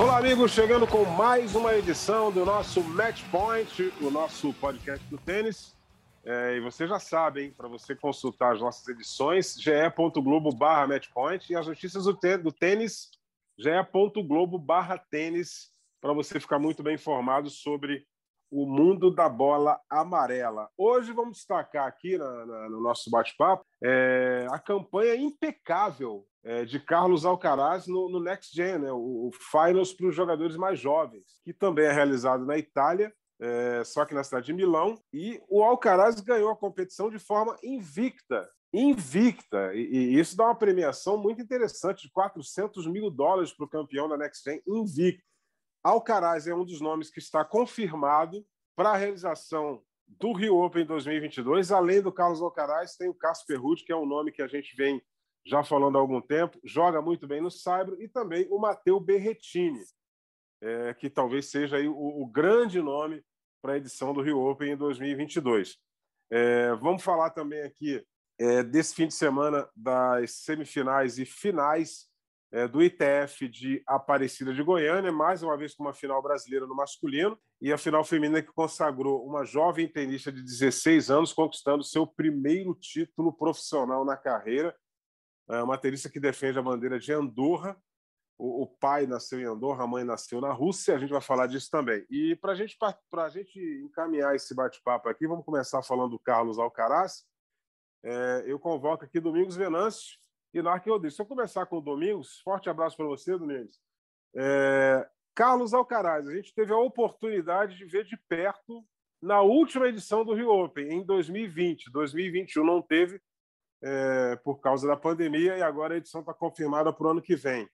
Olá, amigos, chegando com mais uma edição do nosso Match Point, o nosso podcast do tênis. É, e você já sabe, hein, para você consultar as nossas edições, ge.globo barra matchpoint e as notícias do barra tênis, para você ficar muito bem informado sobre o mundo da bola amarela. Hoje vamos destacar aqui na, na, no nosso bate-papo é, a campanha impecável é, de Carlos Alcaraz no, no Next Gen, né? o, o Finals para os jogadores mais jovens, que também é realizado na Itália, é, só que na cidade de Milão. E o Alcaraz ganhou a competição de forma invicta. Invicta. E, e isso dá uma premiação muito interessante de 400 mil dólares para o campeão da Next Gen invicto. Alcaraz é um dos nomes que está confirmado para a realização do Rio Open 2022. Além do Carlos Alcaraz, tem o Casper Ruud, que é um nome que a gente vem já falando há algum tempo, joga muito bem no Saibro, e também o Matteo Berretini, é, que talvez seja o, o, grande nome para a edição do Rio Open em 2022. É, vamos falar também aqui é, desse fim de semana das semifinais e finais é, do ITF de Aparecida de Goiânia, mais uma vez com uma final brasileira no masculino, e a final feminina que consagrou uma jovem tenista de 16 anos conquistando seu primeiro título profissional na carreira. É uma tenista que defende a bandeira de Andorra. O, o, pai nasceu em Andorra, a mãe nasceu na Rússia, a gente vai falar disso também. E para gente, a gente encaminhar esse bate-papo aqui, vamos começar falando do Carlos Alcaraz. É, eu convoco aqui Domingos Venâncio, e Narc Rodrigues. Se eu começar com o Domingos, forte abraço para você, Domingos. É... Carlos Alcaraz, a gente teve a oportunidade de ver de perto na última edição do Rio Open, em 2020. 2021 não teve é, por causa da pandemia e agora a edição está confirmada para o ano que vem.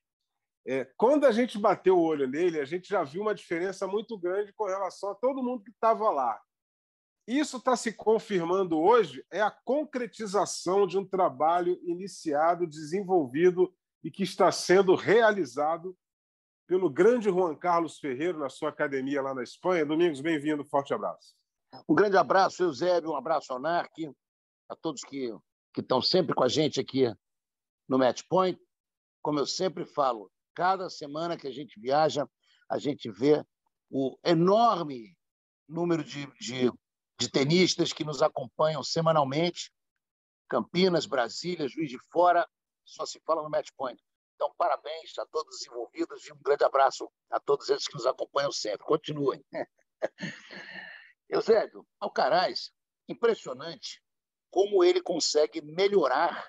É, quando a gente bateu o olho nele, a gente já viu uma diferença muito grande com relação a todo mundo que estava lá. Isso está se confirmando hoje, é a concretização de um trabalho iniciado, desenvolvido e que está sendo realizado pelo grande Juan Carlos Ferreiro na sua academia lá na Espanha. Domingos, bem-vindo, forte abraço. Um grande abraço, Eusébio, um abraço ao NARC, a todos que, que estão sempre com a gente aqui no Match Point. Como eu sempre falo, cada semana que a gente viaja, a gente vê o enorme número de, de de tenistas que nos acompanham semanalmente. Campinas, Brasília, Juiz de Fora, só se fala no Match Point. Então, parabéns a todos os envolvidos e um grande abraço a todos eles que nos acompanham sempre. Continuem. Eusébio, Alcaraz, impressionante como ele consegue melhorar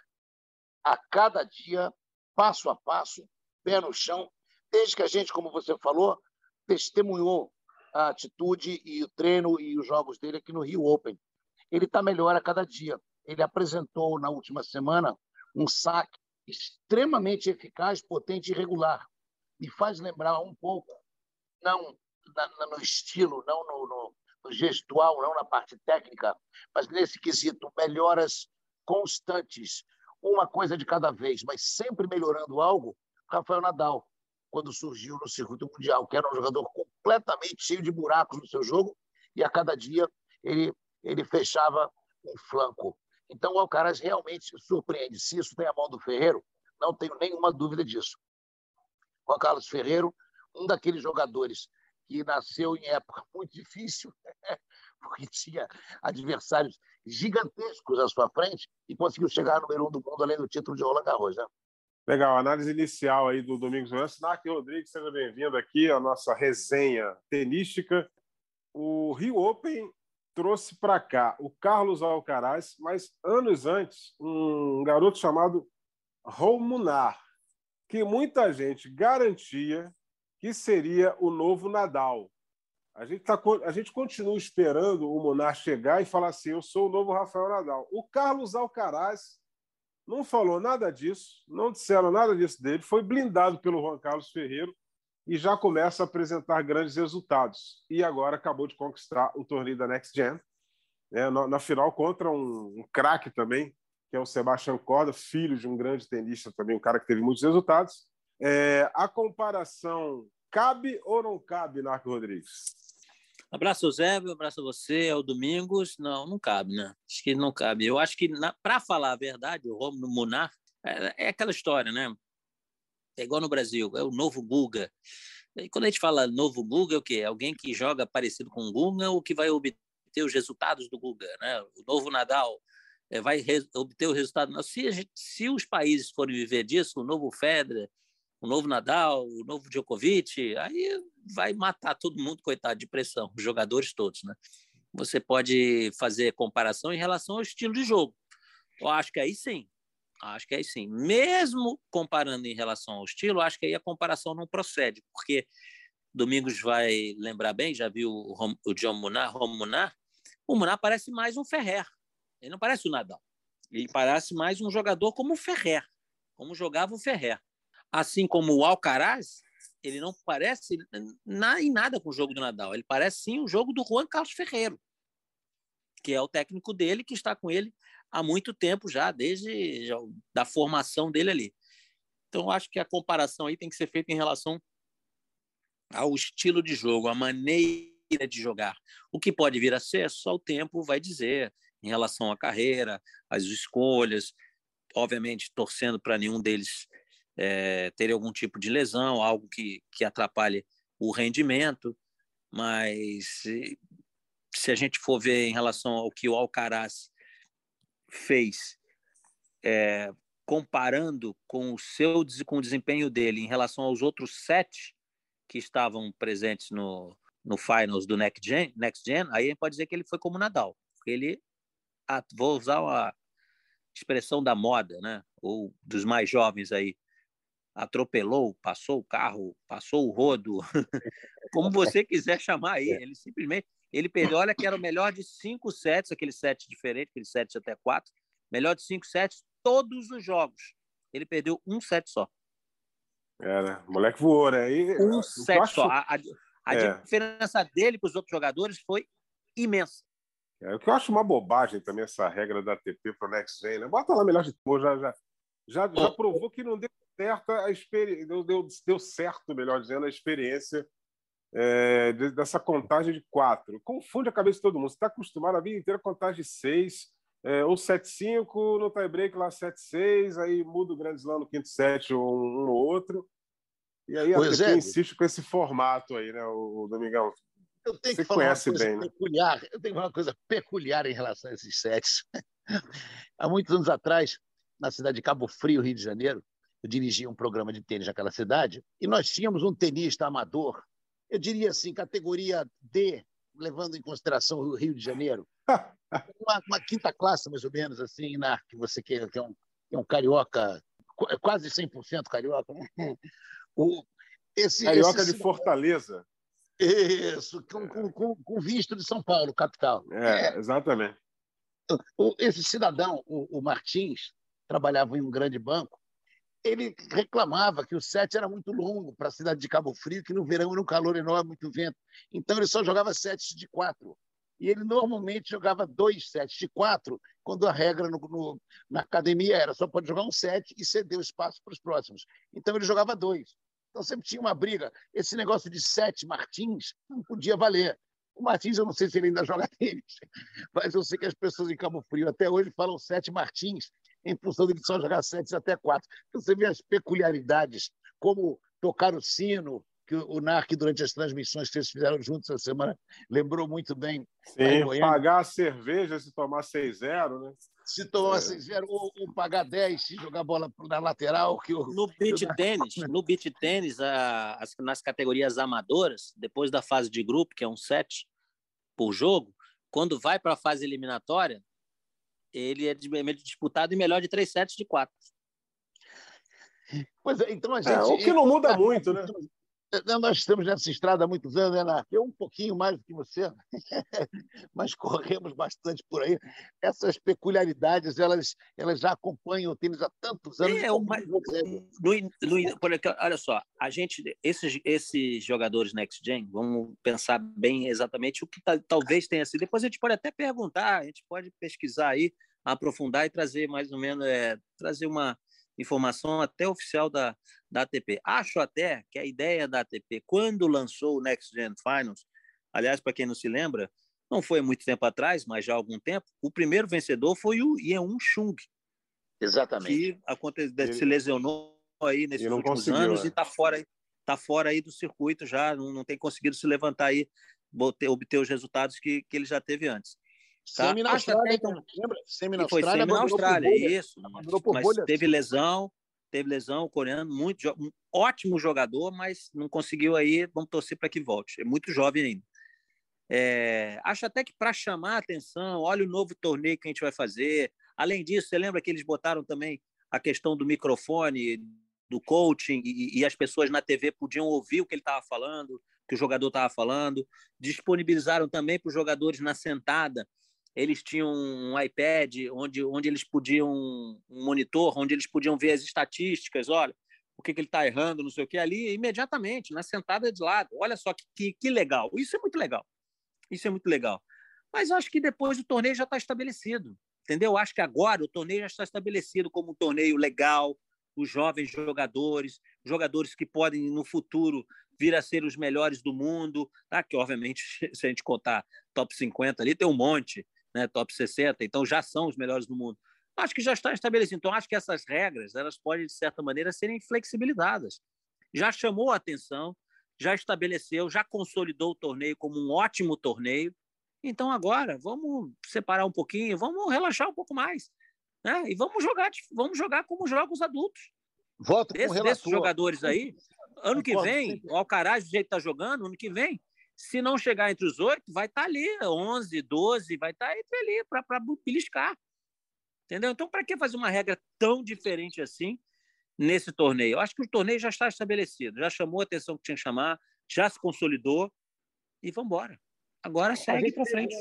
a cada dia, passo a passo, pé no chão, desde que a gente, como você falou, testemunhou a atitude e o treino e os jogos dele aqui no Rio Open. Ele está melhor a cada dia. Ele apresentou na última semana um saque extremamente eficaz, potente e regular. Me faz lembrar um pouco, não na, no estilo, não no, no, no gestual, não na parte técnica, mas nesse quesito, melhoras constantes, uma coisa de cada vez, mas sempre melhorando algo, Rafael Nadal quando surgiu no circuito mundial, que era um jogador completamente cheio de buracos no seu jogo, e a cada dia ele, ele fechava um flanco. Então o Alcaraz realmente surpreende. Se isso tem a mão do Ferreiro, não tenho nenhuma dúvida disso. Juan Carlos Ferreiro, um daqueles jogadores que nasceu em época muito difícil, porque tinha adversários gigantescos à sua frente e conseguiu chegar ao número um do mundo, além do título de Roland Garros. Né? Legal, análise inicial aí do Domingos Lourenço. Narc Rodrigues, seja bem-vindo aqui à nossa resenha tenística. O Rio Open trouxe para cá o Carlos Alcaraz, mas anos antes, um garoto chamado Romunar, que muita gente garantia que seria o novo Nadal. A gente, tá, a gente continua esperando o Munar chegar e falar assim: eu sou o novo Rafael Nadal. O Carlos Alcaraz não falou nada disso, não disseram nada disso dele, foi blindado pelo Juan Carlos Ferreiro e já começa a apresentar grandes resultados. E agora acabou de conquistar o torneio da Next Gen, né, na, na, final contra um, um craque também, que é o Sebastião Corda, filho de um grande tenista também, um cara que teve muitos resultados. É, a comparação cabe ou não cabe, Narco Rodrigues? Abraço, Zé, abraço a você, é o Domingos. Não, não cabe, né? Acho que não cabe. Eu acho que, para falar a verdade, o Romulo Munar é, é, aquela história, né? É igual no Brasil, é o novo Guga. E quando a gente fala novo Guga, é o quê? Alguém que joga parecido com o Guga ou que vai obter os resultados do Guga, né? O novo Nadal é, vai obter o resultado. Se, gente, se os países forem viver disso, o novo Federer, o novo Nadal, o novo Djokovic, aí vai matar todo mundo, coitado, de pressão, os jogadores todos, né? Você pode fazer comparação em relação ao estilo de jogo. Eu acho que aí sim, acho que aí sim. Mesmo comparando em relação ao estilo, acho que aí a comparação não procede, porque Domingos vai lembrar bem, já viu o, o John Munar, Rom Munar, o Munar parece mais um Ferrer, ele não parece o Nadal, ele parece mais um jogador como o Ferrer, como jogava o Ferrer. Assim como o Alcaraz, ele não parece em nada com o jogo do Nadal. Ele parece sim o jogo do Juan Carlos Ferreiro, que é o técnico dele, que está com ele há muito tempo já, desde já, da formação dele ali. Então, acho que a comparação aí tem que ser feita em relação ao estilo de jogo, a maneira de jogar. O que pode vir a ser, só o tempo vai dizer, em relação à carreira, às escolhas, obviamente torcendo para nenhum deles é, ter algum tipo de lesão, algo que, que atrapalhe o rendimento, mas se a gente for ver em relação ao que o Alcaraz fez, é, comparando com o seu com o desempenho dele em relação aos outros sete que estavam presentes no, no finals do Next Gen, Next Gen, aí a gente pode dizer que ele foi como Nadal, ele, vou usar a expressão da moda, né, ou dos mais jovens aí, atropelou, passou o carro, passou o rodo, como você quiser chamar aí. Ele simplesmente ele perdeu, olha que era o melhor de cinco sets, aquele set diferente, aquele set até quatro, melhor de cinco sets, todos os jogos. Ele perdeu um set só. Era, é, moleque voou, né? E, um set acho... só. A, a, a é. diferença dele para os outros jogadores foi imensa. É, o que eu acho uma bobagem também essa regra da ATP para o Next Gen, né? Bota lá melhor de já já já, já provou que não deu certo a experiência, deu, deu, deu certo, melhor dizendo, a experiência é, dessa contagem de quatro. Confunde a cabeça de todo mundo. Você está acostumado a vida inteira a contagem de seis, é, ou 7-5, no tie-break lá 7-6, aí muda o grande slam no quinto set um, um ou outro. E aí a TP é. insiste com esse formato aí, né, o, o Domingão? Eu tenho Você que falar conhece uma coisa bem, né? peculiar. Né? Eu tenho que falar uma coisa peculiar em relação a esses sets. Há muitos anos atrás, na cidade de Cabo Frio, Rio de Janeiro, eu dirigia um programa de tênis naquela cidade, e nós tínhamos um tenista amador, eu diria assim, categoria D, levando em consideração o Rio de Janeiro, uma, uma, quinta classe, mais ou menos, assim, na, que você quer, que é um, é um carioca, quase 100% carioca. Né? O, esse, carioca esse, de Fortaleza. Isso, com, com, com, com, visto de São Paulo, capital. É, é. exatamente. Esse cidadão, o, o Martins, trabalhava em um grande banco, ele reclamava que o set era muito longo para a cidade de Cabo Frio, que no verão era um calor enorme, muito vento. Então ele só jogava sets de quatro. E ele normalmente jogava dois sets de quatro, quando a regra no, no, na academia era só pode jogar um set e ceder o espaço para os próximos. Então ele jogava dois. Então sempre tinha uma briga. Esse negócio de sete Martins não podia valer. O Martins, eu não sei se ele ainda joga tênis, mas eu sei que as pessoas em Cabo Frio até hoje falam sete Martins, em função de só jogar sete até quatro. Então, você vê as peculiaridades, como tocar o sino, que o NARC, durante as transmissões que vocês fizeram juntos essa semana, lembrou muito bem. Sim, pagar a cerveja se tomar 6-0, né? Se tomar é. 6-0 ou, ou, pagar 10 se jogar bola na lateral. Que no beat tênis, no beat tênis a, as, nas categorias amadoras, depois da fase de grupo, que é um set por jogo, quando vai para a fase eliminatória, ele é disputado em melhor de três sets de quatro. Pois é, então a é, gente. É, o que não muda muito, né? Nós estamos nessa estrada há muitos anos, né, Narc? Eu um pouquinho mais do que você, mas corremos bastante por aí. Essas peculiaridades, elas, elas já acompanham o tênis há tantos anos. É, uma, no, no, olha só, a gente, esses, esses jogadores Next Gen, vamos pensar bem exatamente o que talvez tenha sido. Depois a gente pode até perguntar, a gente pode pesquisar aí, aprofundar e trazer mais ou menos, é, trazer uma informação até oficial da, da ATP. Acho até que a ideia da ATP, quando lançou o Next Gen Finals, aliás, para quem não se lembra, não foi muito tempo atrás, mas já há algum tempo, o primeiro vencedor foi o Yeun Chung. Exatamente. Que aconteceu, ele, se lesionou aí nesses últimos anos é. e está fora, tá fora aí do circuito já, não, não tem conseguido se levantar aí, obter, obter os resultados que, que ele já teve antes. Tá? Semi na Austrália, então, lembra? Semi na Austrália. Foi semi na Austrália, isso. Mas teve lesão, teve lesão, o coreano, muito, um ótimo jogador, mas não conseguiu aí, vamos torcer para que volte. É muito jovem ainda. É, acho até que para chamar a atenção, olha o novo torneio que a gente vai fazer. Além disso, você lembra que eles botaram também a questão do microfone, do coaching, e, e as pessoas na TV podiam ouvir o que ele estava falando, que o jogador estava falando. Disponibilizaram também para os jogadores na sentada eles tinham um iPad onde, onde eles podiam, um monitor, onde eles podiam ver as estatísticas, olha, o que, que ele está errando, não sei o que, ali, imediatamente, na sentada de lado. Olha só que, que, que legal. Isso é muito legal. Isso é muito legal. Mas acho que depois o torneio já está estabelecido, entendeu? Acho que agora o torneio já está estabelecido como um torneio legal, os jovens jogadores, jogadores que podem no futuro vir a ser os melhores do mundo, tá? que obviamente, se a gente contar top 50 ali, tem um monte, né, top 60, então já são os melhores do mundo. Acho que já está estabelecido. Então, acho que essas regras elas podem, de certa maneira, serem flexibilizadas. Já chamou a atenção, já estabeleceu, já consolidou o torneio como um ótimo torneio. Então, agora, vamos separar um pouquinho, vamos relaxar um pouco mais. Né? E vamos jogar, vamos jogar como jogos adultos. Voto Esse, desses jogadores aí, ano que vem, o Alcaraz, do jeito que está jogando, ano que vem, se não chegar entre os oito, vai estar tá ali, 11, 12, vai estar tá entre ali para beliscar. Entendeu? Então, para que fazer uma regra tão diferente assim nesse torneio? Eu acho que o torneio já está estabelecido, já chamou a atenção que tinha que chamar, já se consolidou e vamos embora. Agora segue para frente.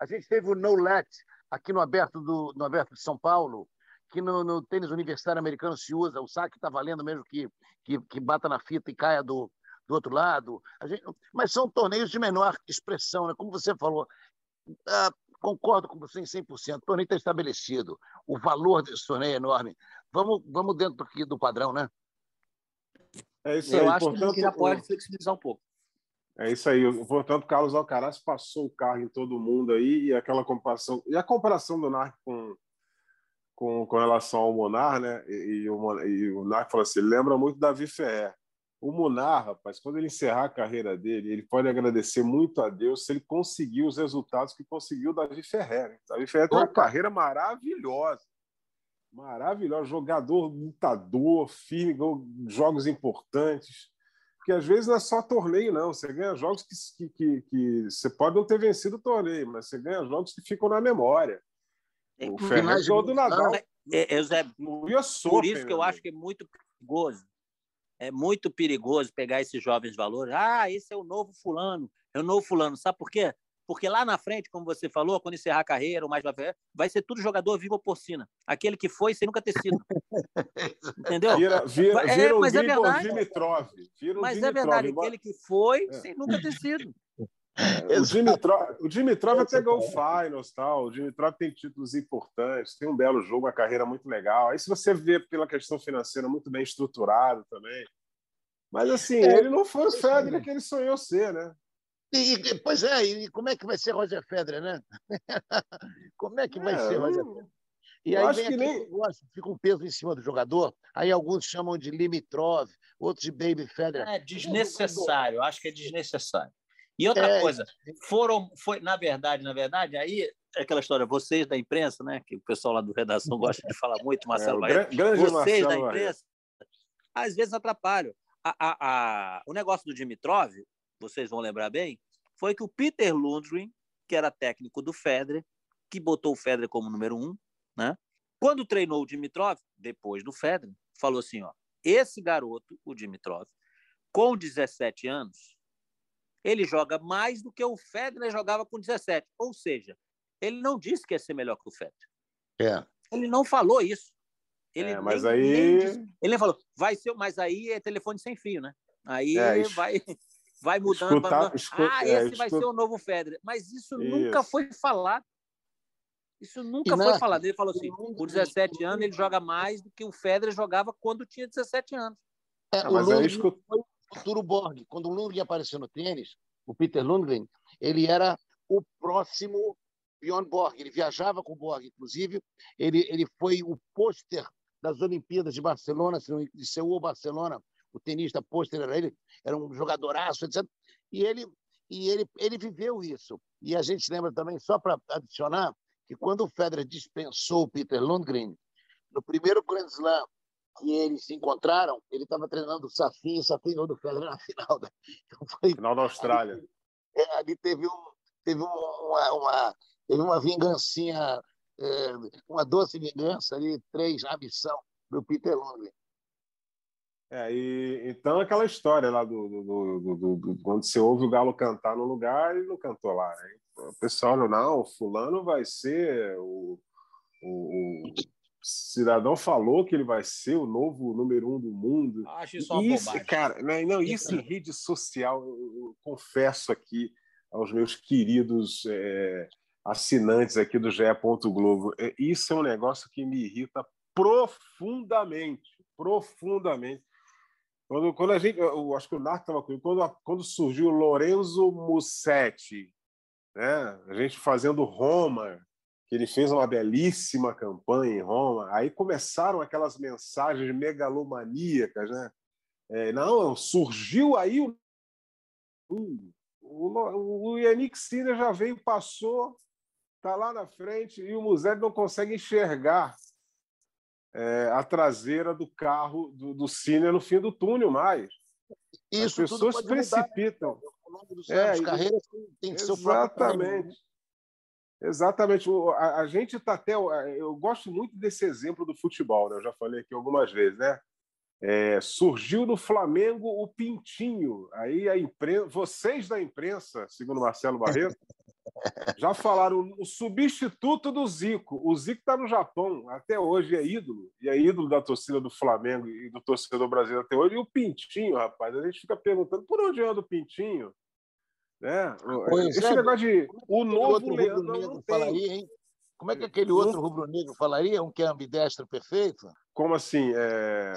A gente teve o No Let aqui no aberto, do, no aberto de São Paulo, que no, no tênis universitário americano se usa, o saque está valendo mesmo que, que, que bata na fita e caia do, do outro lado. Gente, mas são torneios de menor expressão, né? como você falou. Ah, concordo com você em 100%. O torneio está estabelecido. O valor desse torneio é enorme. Vamos, vamos dentro aqui do padrão, né? É isso aí. Eu acho Portanto, que já pode flexibilizar um pouco. É isso aí. Portanto, Carlos Alcaraz passou o carro em todo mundo aí e aquela comparação e a comparação do Narc com, com, com relação ao Monar, né? E, e o, e o Narc falou assim, lembra muito Davi Ferrer. O Munar, rapaz, quando ele encerrar a carreira dele, ele pode agradecer muito a Deus se ele conseguir os resultados que conseguiu o Davi Ferrer. Né? Davi Ferrer tem uma carreira maravilhosa. Maravilhosa. Jogador lutador, firme, jogos importantes. Porque às vezes não é só torneio, não. Você ganha jogos que, que, que, que você pode não ter vencido o torneio, mas você ganha jogos que ficam na memória. É, o Ferrer ganhou do Nadal. É, é, é, por isso que eu acho que é muito perigoso é muito perigoso pegar esses jovens valores. Ah, esse é o novo fulano, é o novo fulano. Sabe por quê? Porque lá na frente, como você falou, quando encerrar a carreira, ou mais vai ser tudo jogador vivo porcina. Aquele que foi sem nunca ter sido. Entendeu? Vira, vira, é, vira mas é verdade. Dimitrov. Vira mas é verdade, aquele que foi é. sem nunca ter sido. É, o Dimitrov, o Dimitrov até ganhou o Finals, tal. o Dimitrov tem títulos importantes, tem um belo jogo, uma carreira muito legal. Aí se você vê pela questão financeira muito bem estruturado também. Mas assim, é, ele não foi o Federer que ele sonhou ser, né? E, pois é, e como é que vai ser Roger Federer, né? como é que vai é, ser Roger Federer? E aí vem que nem... negócio, fica um peso em cima do jogador, aí alguns chamam de Limitrov, outros de Baby Federer. É desnecessário, acho que é desnecessário. E outra é, coisa, foram, foi, na verdade, na verdade, aí é aquela história, vocês da imprensa, né, que o pessoal lá do redação gosta de falar muito, Marcelo é, Barreto, vocês Marcelo da imprensa, às vezes atrapalham. A, a, a, o negócio do Dimitrov, vocês vão lembrar bem, foi que o Peter Lundgren, que era técnico do Federer, que botou o Federer como número um, né? Quando treinou o Dimitrov, depois do Federer, falou assim, ó, esse garoto, o Dimitrov, com 17 anos, ele joga mais do que o Federer jogava com 17. Ou seja, ele não disse que ia ser melhor que o Federer. É. Ele não falou isso. Ele É, mas nem- aí- nem disse- ele falou, vai ser, mas aí é telefone sem fio, né? Aí É, es- vai, vai mudando. escutar- vai mudando. escu- ah, é, esse vai escu- ser o novo Federer. Mas isso, nunca Isso. foi falado. Isso nunca E, foi falado. Ele falou assim: por 17 anos ele joga mais do que o Federer jogava quando tinha 17 anos. É, Ah, mas aí escuta- foi o futuro Borg. Quando o Lundgren apareceu no tênis, o Peter Lundgren, ele era o próximo Bjorn Borg. Ele viajava com o Borg, inclusive. Ele, ele foi o pôster das Olimpíadas de Barcelona, de Seul ou Barcelona. O tenista pôster era ele, era um jogadoraço, etc. E ele, e ele, ele viveu isso. E a gente lembra também, só para adicionar, que quando o Federer dispensou o Peter Lundgren, no primeiro Grand Slam que eles se encontraram, ele estava treinando o Safin, o Safin ganhou do Federer na final. Né? Então foi, Final da Austrália. é, ali teve, um, teve um- uma, uma, teve uma vingancinha, é, uma doce vingança ali, três na missão do Peter Lundgren. É, e, então aquela história lá do, do, do, do- do- quando você ouve o Galo cantar no lugar, ele não cantou lá. Né? O pessoal, não, fulano vai ser o, o cidadão falou que ele vai ser o novo número um do mundo. Acho isso uma Isso, bobagem. cara, né, não, isso em rede social, eu, eu confesso aqui aos meus queridos é, assinantes aqui do GE. Globo, é, isso é um negócio que me irrita profundamente, profundamente. Quando, quando a gente, eu acho que o Narco estava comigo, quando, quando surgiu o Lorenzo Mussetti, né, a gente fazendo Roma, que ele fez uma belíssima campanha em Roma, aí começaram aquelas mensagens megalomaníacas, né? É, não, surgiu aí o mundo. O, o Yannick Sinner já veio, passou, está lá na frente, e o Musetti não consegue enxergar é, a traseira do carro do, do Sinner no fim do túnel mais. Isso As pessoas pode mudar, né? precipitam. É, carreiras tem- que ser o próprio time, né? Exatamente. Exatamente. A, a gente está até. Eu gosto muito desse exemplo do futebol, né? Eu já falei aqui algumas vezes, né? É, surgiu no Flamengo o Pintinho. Aí a imprensa, vocês da imprensa, segundo Marcelo Barreto, já falaram o substituto do Zico. O Zico está no Japão até hoje, é ídolo. E é ídolo da torcida do Flamengo e do torcedor brasileiro até hoje. E o Pintinho, rapaz, a gente fica perguntando por onde anda o Pintinho? Né? Pois Esse é. negócio de o Aquele novo Leandro não falaria, hein? Como é que aquele outro rubro-negro falaria? Um que é ambidestro perfeito? Como assim? É...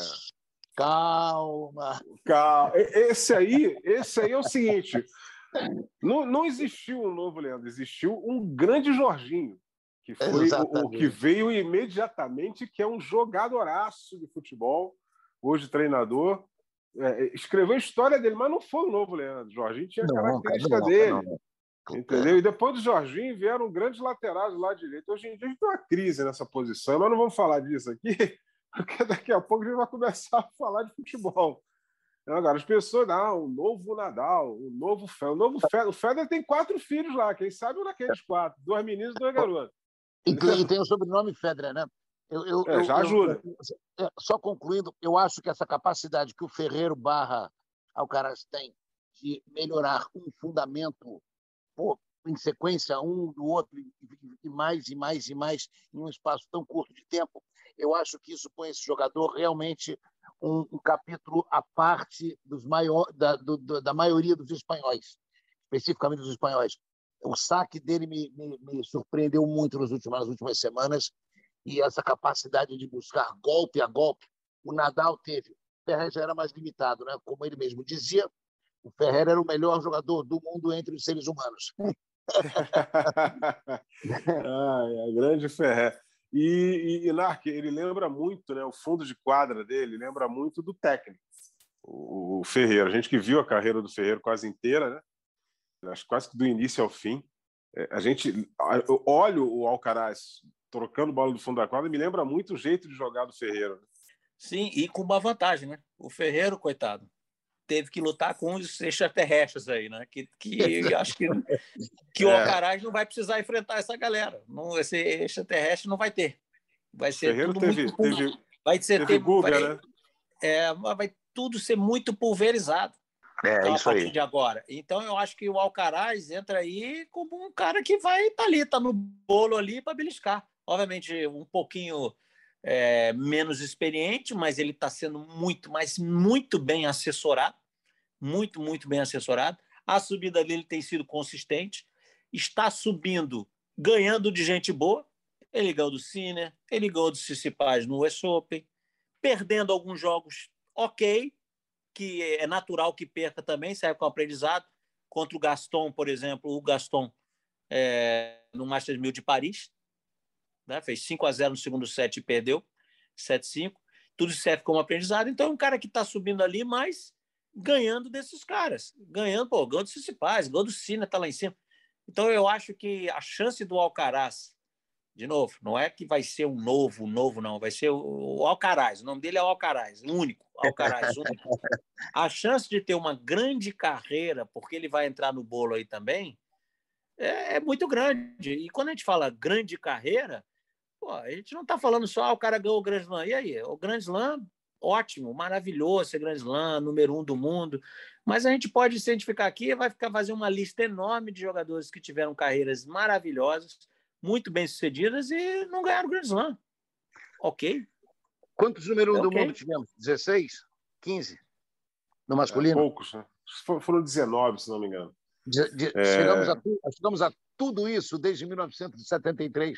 Calma. Ca- Esse aí, esse aí é o seguinte: não, não existiu um novo Leandro, existiu um grande Jorginho, que foi o, o que veio imediatamente, que é um jogadoraço de futebol, hoje treinador. É, escreveu a história dele, mas não foi o novo Leandro. Jorginho tinha a Não, característica não, dele. não. Entendeu? E depois do Jorginho vieram grandes laterais lado direito. Hoje em dia a gente tem uma crise nessa posição, mas não vamos falar disso aqui, porque daqui a pouco a gente vai começar a falar de futebol. Agora, as pessoas, não, o novo Nadal, o novo Federer. O novo Federer, o Federer tem quatro filhos lá, quem sabe um daqueles quatro, dois meninos e dois garotos. E tem, e tem o sobrenome Federer, né? Eu, eu- É, já eu- ajuda. só concluindo, eu acho que essa capacidade que o Ferreiro barra Alcaraz tem de melhorar um fundamento pô, em sequência um do outro e, e mais e mais e mais em um espaço tão curto de tempo, eu acho que isso põe esse jogador realmente um, um capítulo à parte dos maior, da, do- da maioria dos espanhóis, especificamente dos espanhóis. O saque dele me, me, me surpreendeu muito nas últimas, nas últimas semanas e essa capacidade de buscar golpe a golpe, o Nadal teve. O Ferrer já era mais limitado, né? Como ele mesmo dizia, o Ferrer era o melhor jogador do mundo entre os seres humanos. Ai, a grande Ferrer. E, e, e Narc, ele lembra muito, né? O fundo de quadra dele lembra muito do técnico, o, o Ferreira. A gente que viu a carreira do Ferreira quase inteira, né? Acho quase que do início ao fim. É, A gente, eu olho o Alcaraz trocando bola do fundo da quadra, me lembra muito o jeito de jogar do Ferreira. né? Sim, e com uma vantagem, né? O Ferreiro, coitado, teve que lutar com os extraterrestres aí, né? Que, que acho que, que o É. Alcaraz não vai precisar enfrentar essa galera. Não, esse extraterrestre não vai ter. Vai O ser Ferreira tudo teve, muito teve, vai ser teve ter- Guga, vai, né? é, mas vai tudo ser muito pulverizado. É, então, isso a partir aí. de agora. Então, eu acho que o Alcaraz entra aí como um cara que vai estar tá ali, tá no bolo ali para beliscar. Obviamente, um pouquinho é, menos experiente, mas ele está sendo muito, mas muito bem assessorado. Muito, muito bem assessorado. A subida dele tem sido consistente. Está subindo, ganhando de gente boa. Ele ganhou do Sinner, ele ganhou do Cicipaz no US Open, perdendo alguns jogos ok, que é natural que perca também, serve com aprendizado. Contra o Gaston, por exemplo, o Gaston é, no Masters 1000 de Paris, né? fez 5 a 0 no segundo set e perdeu 7-5. Tudo serve como aprendizado. Então, é um cara que está subindo ali, mas ganhando desses caras. Ganhando, pô, ganhando do Cicipaz, ganhando do Sina, está lá em cima. Então, eu acho que a chance do Alcaraz de novo, não é que vai ser um novo, um novo, não. Vai ser o Alcaraz. O nome dele é Alcaraz, único. Alcaraz, único. A chance de ter uma grande carreira, porque ele vai entrar no bolo aí também, é, é muito grande. E quando a gente fala grande carreira, pô, a gente não está falando só ah, o cara ganhou o Grand Slam. E aí? O Grand Slam, ótimo, maravilhoso ser Grand Slam, número um do mundo. Mas a gente pode se identificar aqui e vai ficar fazer uma lista enorme de jogadores que tiveram carreiras maravilhosas muito bem sucedidas e não ganharam o Grand Slam. Ok. Quantos número um do mundo tivemos? 16? 15? No masculino? É, poucos, né? Foram 19, se não me engano. De, de, é... chegamos, a, chegamos a tudo isso desde 1973.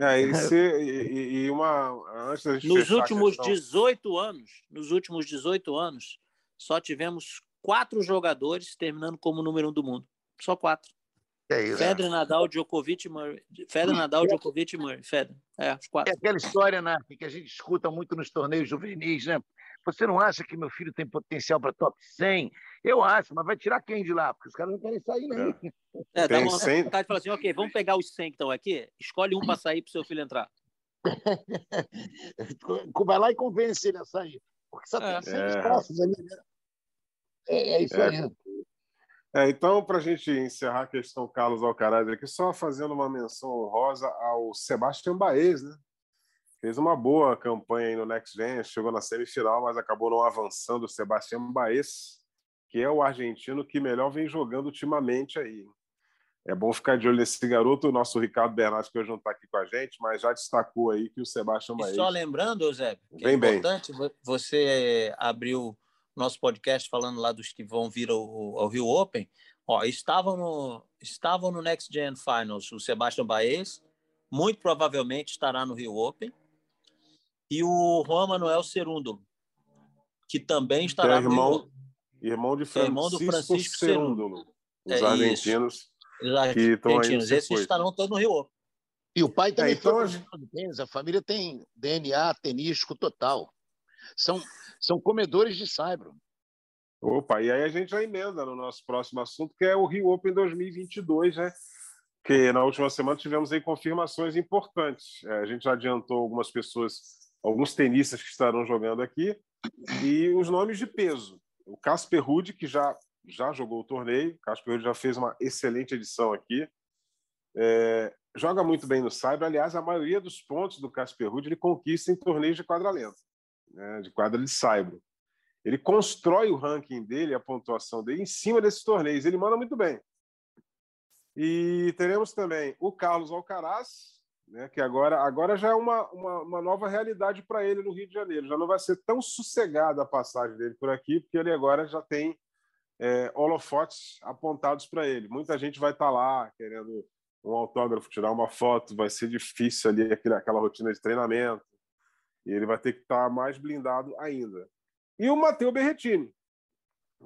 É, e, se, e, e, uma antes da gente Nos últimos questão... 18 anos, nos últimos 18 anos, só tivemos quatro jogadores terminando como número um do mundo. Só quatro. É isso. Federer, Nadal, Djokovic, Murray. Federer, Nadal, Djokovic e Murray. Federer. É, os quatro. É aquela história, né, que a gente escuta muito nos torneios juvenis, né? Você não acha que meu filho tem potencial para top 100? Eu acho, mas vai tirar quem de lá? Porque os caras não querem sair, né? É, dá uma vontade de falar assim, ok, vamos pegar os 100 que estão aqui, escolhe um para sair para o seu filho entrar. vai lá e convence ele a sair. Porque só tem 100 é. espaços ali, né? É, é isso é. aí. É, então, para a gente encerrar a questão Carlos Alcaraz aqui, só fazendo uma menção honrosa ao Sebastião Baez, né? Fez uma boa campanha aí no Next Gen, chegou na semifinal, mas acabou não avançando o Sebastião Baez, que é o argentino que melhor vem jogando ultimamente aí. É bom ficar de olho nesse garoto. O nosso Ricardo Bernardes, que hoje não está aqui com a gente, mas já destacou aí que o Sebastião Baez. E só lembrando, Zé, que é bem, é importante, bem. você abriu nosso podcast falando lá dos que vão vir ao, ao Rio Open, ó, estavam no, estavam no Next Gen Finals o Sebastião Baez, muito provavelmente estará no Rio Open, e o Juan Manuel Cerúndolo, que também estará é irmão, no. Irmão de Francisco, é irmão do Francisco Cerúndolo. Os é argentinos Os argentinos, esses estarão todos no Rio. E o pai também é, então, foi de tênis. A família tem DNA tenístico total. São, são comedores de saibro. Opa, e aí a gente já emenda no nosso próximo assunto, que é o Rio Open 2022, né? Que na última semana tivemos aí confirmações importantes. É, a gente já adiantou algumas pessoas, alguns tenistas que estarão jogando aqui, e os nomes de peso. O Casper Ruud, que já, já jogou o torneio, o Casper Ruud já fez uma excelente edição aqui. É, joga muito bem no Cyber. Aliás, a maioria dos pontos do Casper Ruud ele conquista em torneios de quadra-lenta né, de quadra de saibro. Ele constrói o ranking dele, a pontuação dele, em cima desses torneios. Ele manda muito bem. E teremos também o Carlos Alcaraz, né, que agora, agora já é uma, uma, uma nova realidade para ele no Rio de Janeiro. Já não vai ser tão sossegada a passagem dele por aqui, porque ele agora já tem é, holofotes apontados para ele. Muita gente vai estar tá lá querendo um autógrafo, tirar uma foto, vai ser difícil ali aquela rotina de treinamento. E ele vai ter que estar mais blindado ainda. E o Matteo Berretini,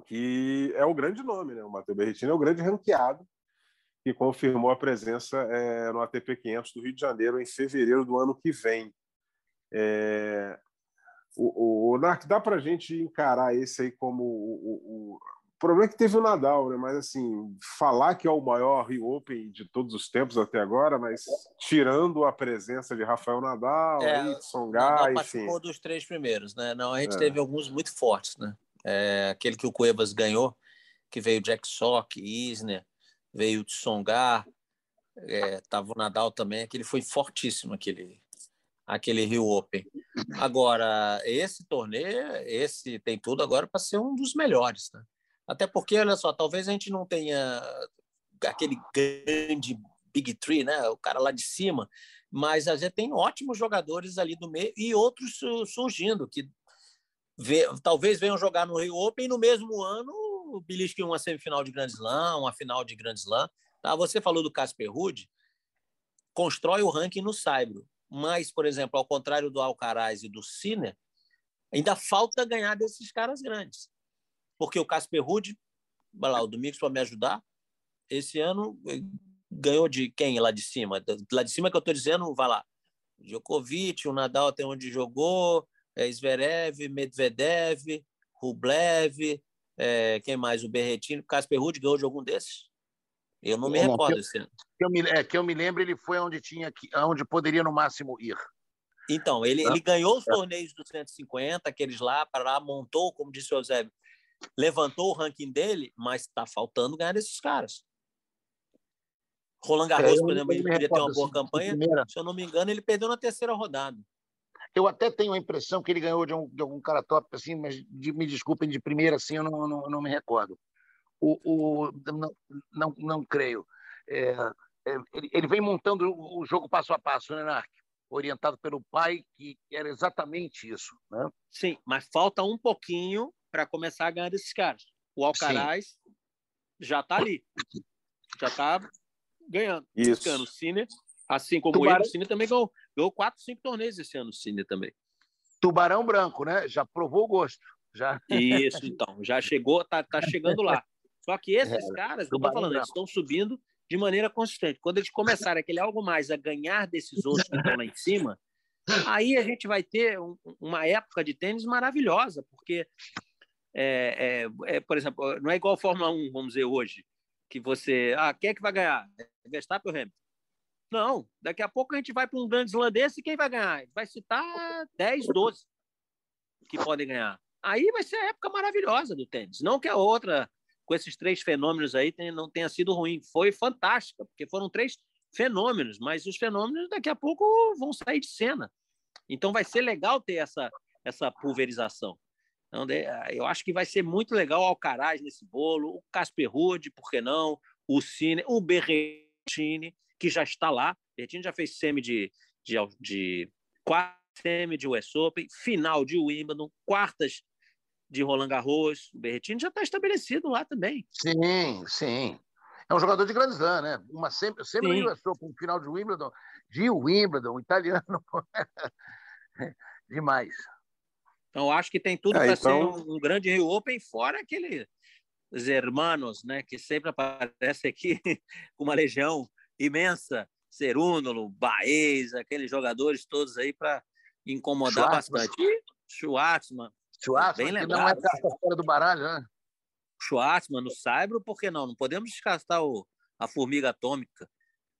que é o grande nome, né? O Matteo Berretini é o grande ranqueado que confirmou a presença é, no ATP 500 do Rio de Janeiro em fevereiro do ano que vem. É... O, o, o Narc, dá para a gente encarar esse aí como o, o, o problema é que teve o Nadal, né? Mas assim, falar que é o maior Rio Open de todos os tempos até agora, mas tirando a presença de Rafael Nadal, é, Tsonga, enfim. participou dos três primeiros, né? Não, a gente é. teve alguns muito fortes, né? É, aquele que o Cuevas ganhou, que veio Jack Sock, Isner, veio Tsonga, é, tava o Nadal também, aquele foi fortíssimo, aquele aquele Rio Open. Agora, esse torneio, esse tem tudo agora para ser um dos melhores, né? Até porque, olha só, talvez a gente não tenha aquele grande Big Three, né? O cara lá de cima, mas a gente tem ótimos jogadores ali do meio e outros surgindo que vê, talvez venham jogar no Rio Open no mesmo ano o belisque uma semifinal de Grand Slam, uma final de Grand Slam. Tá? Você falou do Casper Ruud, constrói o ranking no Saibro, mas, por exemplo, ao contrário do Alcaraz e do Sinner, ainda falta ganhar desses caras grandes. Porque o Casper Ruud, lá, o Domingos para me ajudar, esse ano eh, ganhou de quem lá de cima? Lá de cima que eu estou dizendo, vai lá, Djokovic, o Nadal até onde jogou, é, Zverev, Medvedev, Rublev, é, quem mais? O Berretino, Casper Ruud ganhou de algum desses? Eu não me não, recordo que, eu, que eu me, é, que eu me lembro, ele foi onde tinha onde poderia no máximo ir. Então, ele, ele ganhou os torneios dos 150, aqueles lá, para montou, como disse o Eusébio, levantou o ranking dele, mas está faltando ganhar desses caras. Roland é, Garros, é, por exemplo, ele poderia ter uma boa assim, campanha. Se eu não me engano, ele perdeu na terceira rodada. Eu até tenho a impressão que ele ganhou de, um, de algum cara top, assim, mas de, me desculpem, de primeira, assim, eu não, não, não me recordo o, o não, não, não creio. É, é, ele, ele, vem montando o jogo passo a passo, né, Narc? Orientado pelo pai, que era exatamente isso. Né? Sim, mas falta um pouquinho para começar a ganhar desses caras. O Alcaraz Sim. já está ali. Já está ganhando. Isso. O assim como Tubarão... ele, o Cine também ganhou, ganhou quatro, cinco torneios esse ano, o Cine também. Tubarão Branco, né? Já provou o gosto. Já. Isso, então. Já chegou, tá, tá chegando lá. Só que esses é, caras, eu estou falando, eles estão subindo de maneira consistente. Quando eles começarem aquele algo mais a ganhar desses outros que estão lá em cima, aí a gente vai ter um, uma época de tênis maravilhosa, porque, é, é, é, por exemplo, não é igual a Fórmula 1, vamos dizer, hoje, que você. Ah, quem é que vai ganhar? É Verstappen ou Hamilton? Não, daqui a pouco a gente vai para um grande desse e quem vai ganhar? Vai citar 10, 12 que podem ganhar. Aí vai ser a época maravilhosa do tênis. Não que a outra com esses três fenômenos aí não tenha sido ruim. Foi fantástica, porque foram três fenômenos, mas os fenômenos daqui a pouco vão sair de cena. Então vai ser legal ter essa, essa pulverização. Então, eu acho que vai ser muito legal o Alcaraz nesse bolo, o Casper Ruud, por que não? O Cine, o Berretini, que já está lá. O Berretini já fez semi de, de, de quarta semi de US Open, final de Wimbledon, quartas de Roland Garros. O Berretini já está estabelecido lá também. Sim, sim. É um jogador de Grand Slam, né? Uma sempre, sempre ingressou para um final de Wimbledon, de Wimbledon, italiano. Demais. Então, acho que tem tudo é, para então... ser um, um, grande Rio Open, fora aqueles hermanos, né? Que sempre aparece aqui com uma legião imensa. Cerúnolo, Baez, aqueles jogadores todos aí para incomodar Schwartzman. bastante. Schwartzman. Schwartzman, Bem não é carta fora do baralho, né? Schwartzman no Saibro, por que não? Não podemos descartar o, a formiga atômica.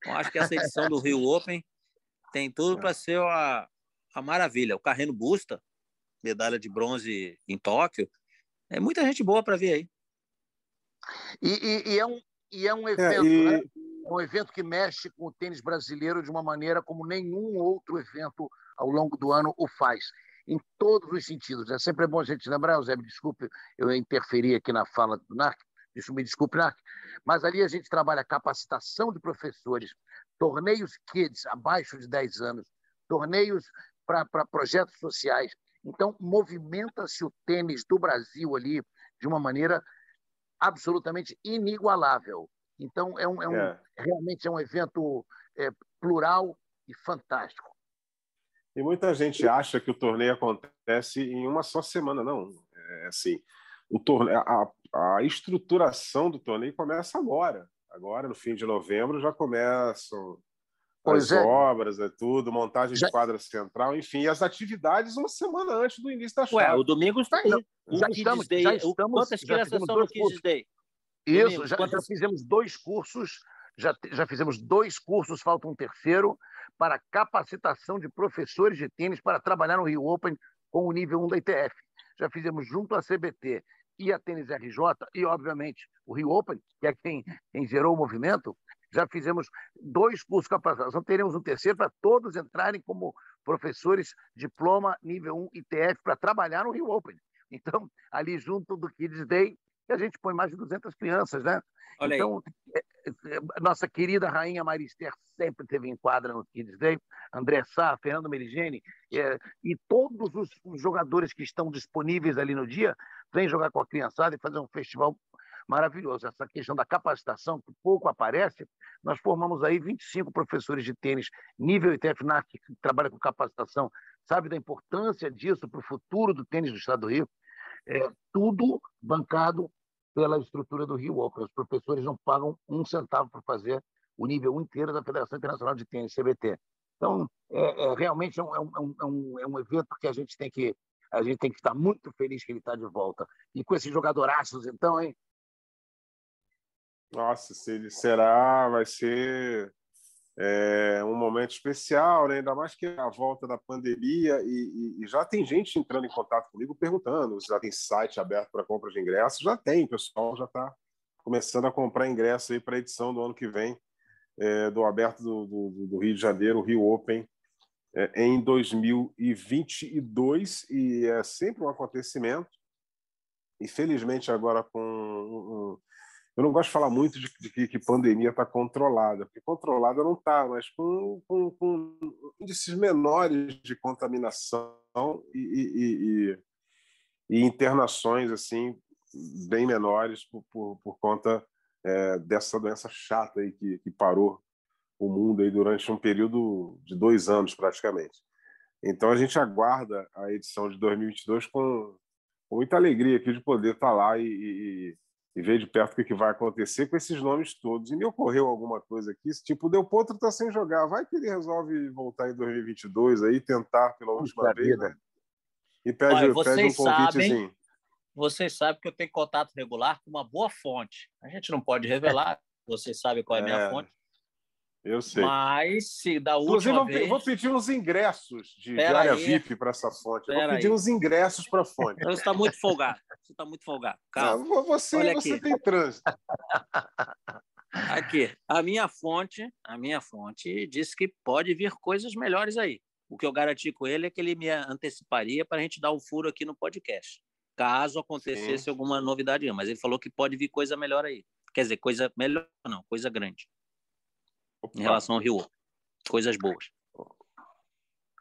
Eu acho que essa edição do Rio Open tem tudo para ser a, a maravilha. O Carreno Busta, medalha de bronze em Tóquio. É muita gente boa para ver aí. E, e, e, é, um, e é um é, evento, é, e... né? Um evento que mexe com o tênis brasileiro de uma maneira como nenhum outro evento ao longo do ano o faz em todos os sentidos. É sempre bom a gente lembrar, Eusébio, desculpe, eu interferi aqui na fala do NARC, me desculpe, NARC, mas ali a gente trabalha capacitação de professores, torneios kids abaixo de 10 anos, torneios para projetos sociais. Então, movimenta-se o tênis do Brasil ali de uma maneira absolutamente inigualável. Então, é um, é um é. realmente é um evento é, plural e fantástico. E muita gente acha que o torneio acontece em uma só semana. Não, é assim, o torneio, a, a estruturação do torneio começa agora. Agora, no fim de novembro, já começam pois as é. obras, é tudo, montagem já... de quadra central, enfim, as atividades uma semana antes do início da chave. Ué, o domingo está aí. já, estamos, Day, já estamos. Quantas crianças são no Kids Day? Isso, já, já, fizemos dois cursos, já, já fizemos dois cursos, falta um terceiro para capacitação de professores de tênis para trabalhar no Rio Open com o nível 1 da ITF. Já fizemos junto à CBT e a Tênis RJ, e obviamente o Rio Open, que é quem, quem gerou o movimento, já fizemos dois cursos de capacitação, teremos um terceiro para todos entrarem como professores diploma nível 1 ITF para trabalhar no Rio Open. Então, ali junto do Kids Day, a gente põe mais de 200 crianças, né? Olha então, é, é, nossa querida rainha Marister sempre teve em quadra no Kids Day, André Sá, Fernando Merigene, é, e todos os, os jogadores que estão disponíveis ali no dia vêm jogar com a criançada e fazer um festival maravilhoso. Essa questão da capacitação, que pouco aparece, nós formamos aí 25 professores de tênis nível ITF-NAC que trabalham com capacitação, sabe da importância disso para o futuro do tênis do Estado do Rio. É, tudo bancado pela estrutura do Rio Open. Os professores não pagam um centavo para fazer o nível inteiro da Federação Internacional de Tênis, CBT. Então, é, é realmente é um, é, um, é, um, é um evento que a gente tem que a gente tem que estar muito feliz que ele está de volta. E com esses jogadoraços, então, hein? Nossa, será, vai ser é, um momento especial, né? ainda mais que a volta da pandemia e, e, e, já tem gente entrando em contato comigo perguntando se já tem site aberto para compra de ingressos. Já tem, o pessoal já está começando a comprar ingresso aí para a edição do ano que vem é, do Aberto do, do, do, Rio de Janeiro, Rio Open, é, em 2022 e é sempre um acontecimento. E felizmente agora com eu não gosto de falar muito de, de que, pandemia está controlada, porque controlada não está, mas com, com, com, índices menores de contaminação e, e, e, e, internações assim bem menores por, por, por conta é, dessa doença chata aí que, que parou o mundo aí durante um período de dois anos praticamente. Então a gente aguarda a edição de 2022 com, com muita alegria aqui de poder estar tá lá e, e, e ver de perto o que vai acontecer com esses nomes todos. E me ocorreu alguma coisa aqui, tipo, o Del Potro está sem jogar, vai que ele resolve voltar em 2022 aí, tentar pela última vez, né? E pede, Olha, pede um convitezinho. Sabem, vocês sabem que eu tenho contato regular com uma boa fonte. A gente não pode revelar, vocês sabem qual é a minha é. fonte, eu sei. Mas se da última Inclusive, vez... vou pedir uns ingressos de, de área aí. VIP para essa fonte. Pera vou pedir aí. uns ingressos para a fonte. Você está muito folgado. Você está muito folgado. Calma. Não, você, Olha você aqui. tem trânsito. Aqui, a minha fonte, a minha fonte disse que pode vir coisas melhores aí. O que eu garanti com ele é que ele me anteciparia para a gente dar o um furo aqui no podcast, caso acontecesse Sim. alguma novidade. Mas ele falou que pode vir coisa melhor aí. Quer dizer, coisa melhor não, coisa grande. Opa. em relação ao Rio. Coisas boas.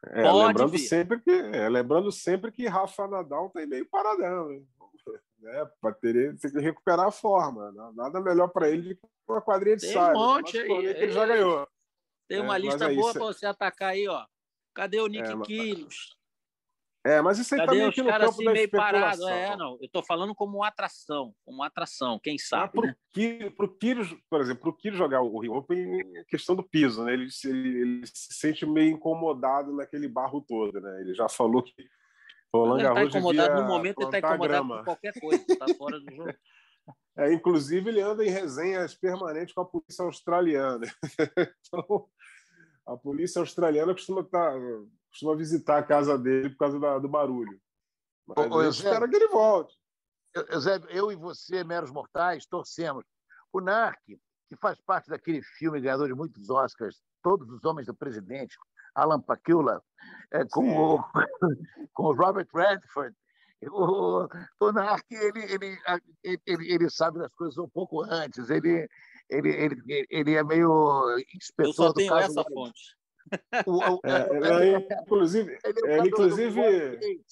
É, lembrando vir. sempre que é, lembrando sempre que Rafa Nadal tem meio paradão, né? né? Para ter tem que recuperar a forma. Né? Nada melhor para ele do que uma quadrinha de tem Um monte aí, ele já ganhou. Tem uma é, lista boa para você atacar aí, ó. Cadê o Nick é, é, mas isso aí Cadê também os caras assim meio parados? É, não. Eu estou falando como atração, como atração, quem sabe. Para o né? por exemplo, para o Kyrgios jogar o Rio Open, é questão do piso, né? Ele, ele, ele, se sente meio incomodado naquele barro todo, né? Ele já falou que Roland Garros ele está incomodado no momento, ele está incomodado por qualquer coisa, está fora do jogo. É, inclusive, ele anda em resenhas permanentes com a polícia australiana. então, a polícia australiana costuma estar tá costuma visitar a casa dele por causa da, do barulho. Mas Ô, eu espero que ele volte. Eusébio, eu e você, meros mortais, torcemos. O Narc, que faz parte daquele filme ganhador de muitos Oscars, Todos os Homens do Presidente, Alan Pakula, é, com, o, com o Robert Redford, o, o Narc, ele, ele, ele, ele sabe das coisas um pouco antes, ele, ele, ele, ele é meio inspetor Eu só tenho essa fonte. O, o, é, é, inclusive, ele, é, inclusive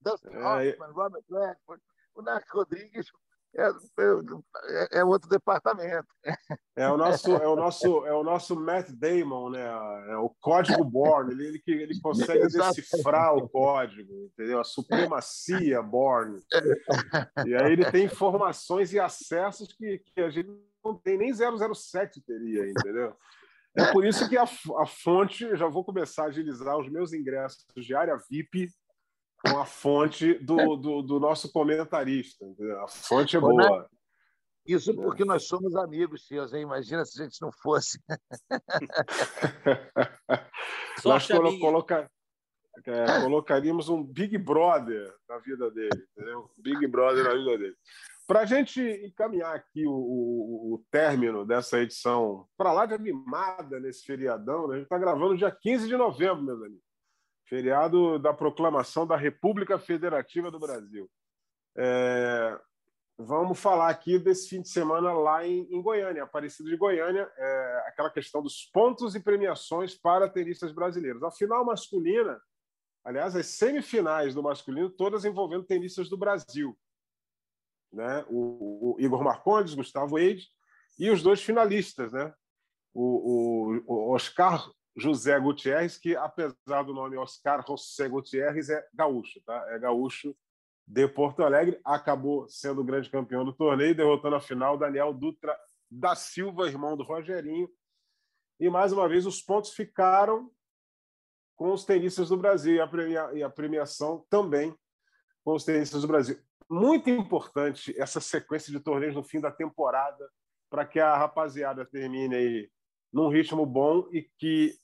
Dustin Hoffman, Robert Redford, o Narco Rodrigues é, é, é, outro departamento. É o nosso, é o nosso, é o nosso Matt Damon, né? É o código Born. Ele, ele, ele consegue decifrar o código, entendeu? A supremacia Born. E aí ele tem informações e acessos que, que a gente não tem nem 007 teria, entendeu? É por isso que a, a fonte, já vou começar a agilizar os meus ingressos de área VIP com a fonte do, do, do nosso comentarista. A fonte é boa. Isso porque nós somos amigos seus, hein? Imagina se a gente não fosse. nós colo coloca... É, colocaríamos um Big Brother na vida dele, entendeu? Big Brother na vida dele. Para a gente encaminhar aqui o, o, o término dessa edição, para lá de animada nesse feriadão, né? a gente está gravando dia 15 de novembro, meus amigos. Feriado da proclamação da República Federativa do Brasil. É, vamos falar aqui desse fim de semana lá em, em Goiânia, Aparecido de Goiânia, é, aquela questão dos pontos e premiações para tenistas brasileiros. A final masculina, aliás, as semifinais do masculino, todas envolvendo tenistas do Brasil né? o, o Igor Marcondes, Gustavo Eide, e os dois finalistas, né? o, o, o Oscar José Gutierrez, que apesar do nome Oscar José Gutierrez, é gaúcho, tá? é gaúcho de Porto Alegre, acabou sendo o grande campeão do torneio, derrotando a final Daniel Dutra da Silva, irmão do Rogerinho. E mais uma vez os pontos ficaram com os tenistas do Brasil e a, premia, e a premiação também com os tenistas do Brasil muito importante essa sequência de torneios no fim da temporada para que a rapaziada termine aí num ritmo bom e que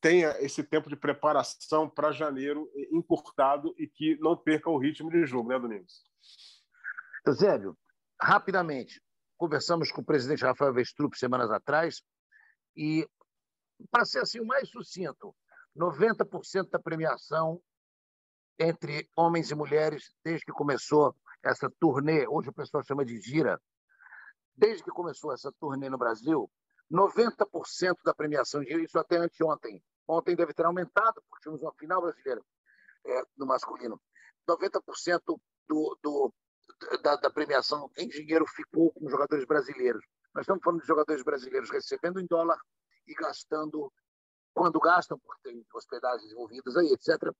tenha esse tempo de preparação para janeiro encurtado e que não perca o ritmo de jogo, né, Domingos? Eusébio, rapidamente, conversamos com o presidente Rafael Vestrup semanas atrás e, para ser assim o mais sucinto, 90% da premiação entre homens e mulheres desde que começou essa turnê, hoje o pessoal chama de gira, desde que começou essa turnê no Brasil, 90% da premiação de isso até anteontem. Ontem deve ter aumentado, porque tivemos uma final brasileira é, no masculino. 90% do, do, da, da, premiação em dinheiro ficou com os jogadores brasileiros. Nós estamos falando de jogadores brasileiros recebendo em dólar e gastando, quando gastam, porque tem hospedagens envolvidas aí, etc.,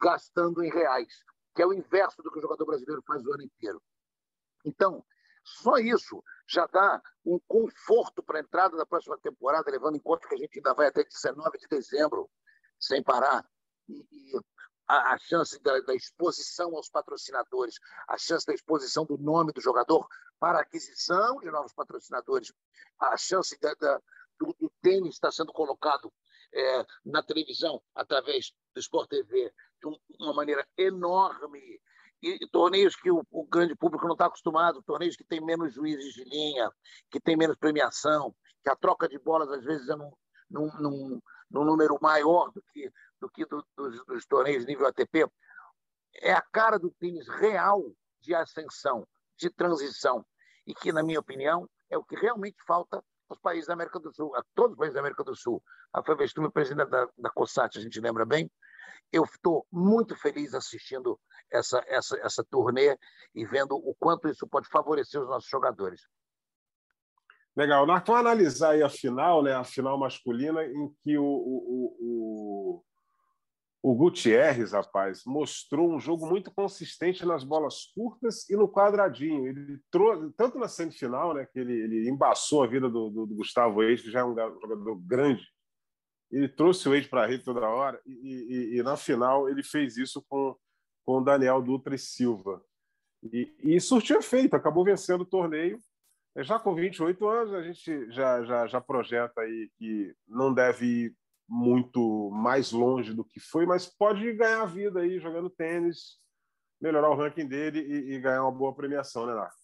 gastando em reais que é o inverso do que o jogador brasileiro faz o ano inteiro. Então, só isso já dá um conforto para a entrada da próxima temporada, levando em conta que a gente ainda vai até 19 de dezembro, sem parar. E, e a, a, chance da, da, exposição aos patrocinadores, a chance da exposição do nome do jogador para aquisição de novos patrocinadores, a chance da, da, do, do tênis estar sendo colocado é, na televisão através do Sport TV de uma maneira enorme. E torneios que o, o grande público não está acostumado, torneios que têm menos juízes de linha, que têm menos premiação, que a troca de bolas às vezes é num, num, num, num número maior do que, do que do, dos, dos torneios nível ATP. É a cara do tênis real de ascensão, de transição, e que, na minha opinião, é o que realmente falta aos países da América do Sul, a todos os países da América do Sul. A Fevestume, presidente da, da COSAT, a gente lembra bem, eu estou muito feliz assistindo essa, essa, essa turnê e vendo o quanto isso pode favorecer os nossos jogadores. Legal. Nós vamos analisar aí a final, né, a final masculina, em que o, o Gutierrez, rapaz, mostrou um jogo muito consistente nas bolas curtas e no quadradinho. Ele trouxe, tanto na semifinal, né, que ele, ele embaçou a vida do, do, do Gustavo Eis, que já é um jogador grande ele trouxe o Wade para a rede toda hora e, e, e, na final ele fez isso com com o Daniel Dutra e Silva. E, e surtiu efeito, acabou vencendo o torneio. Já com 28 anos, a gente já, já, já projeta aí que não deve ir muito mais longe do que foi, mas pode ganhar vida aí jogando tênis, melhorar o ranking dele e, e ganhar uma boa premiação, né, Narco?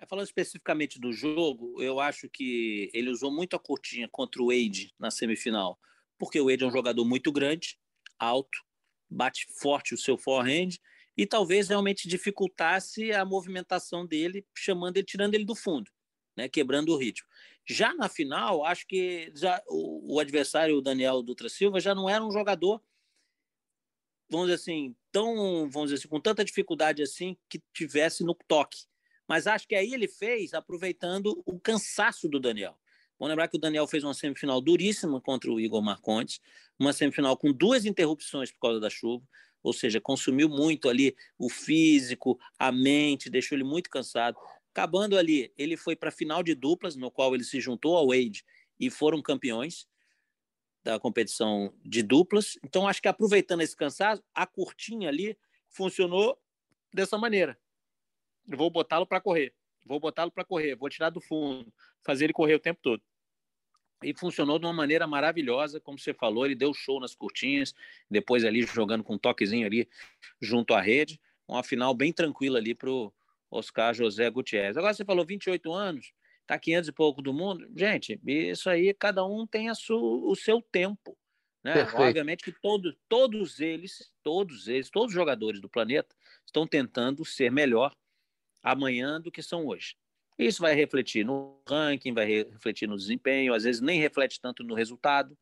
É, falando especificamente do jogo, eu acho que ele usou muito a cortinha contra o Wade na semifinal, porque o Wade é um jogador muito grande, alto, bate forte o seu forehand e talvez realmente dificultasse a movimentação dele, chamando ele, tirando ele do fundo, né, quebrando o ritmo. Já na final, acho que já o, o adversário, o Daniel Dutra Silva, já não era um jogador, vamos dizer assim, tão, vamos dizer assim, com tanta dificuldade assim que tivesse no toque. Mas acho que aí ele fez aproveitando o cansaço do Daniel. Vamos lembrar que o Daniel fez uma semifinal duríssima contra o Igor Marcontes, uma semifinal com duas interrupções por causa da chuva, ou seja, consumiu muito ali o físico, a mente, deixou ele muito cansado. Acabando ali, ele foi para a final de duplas, no qual ele se juntou ao Wade e foram campeões da competição de duplas. Então, acho que aproveitando esse cansaço, a curtinha ali funcionou dessa maneira vou botá-lo para correr, vou botá-lo para correr, vou tirar do fundo, fazer ele correr o tempo todo. e funcionou de uma maneira maravilhosa, como você falou, ele deu show nas curtinhas, depois ali jogando com um toquezinho ali junto à rede, uma final bem tranquila ali para o Oscar José Gutierrez. Agora você falou 28 anos, tá 500 e pouco do mundo, gente, isso aí cada um tem a o seu tempo, né? Obviamente que todos, todos eles, todos eles, todos os jogadores do planeta estão tentando ser melhor amanhã do que são hoje. Isso vai refletir no ranking, vai refletir no desempenho, às vezes nem reflete tanto no resultado.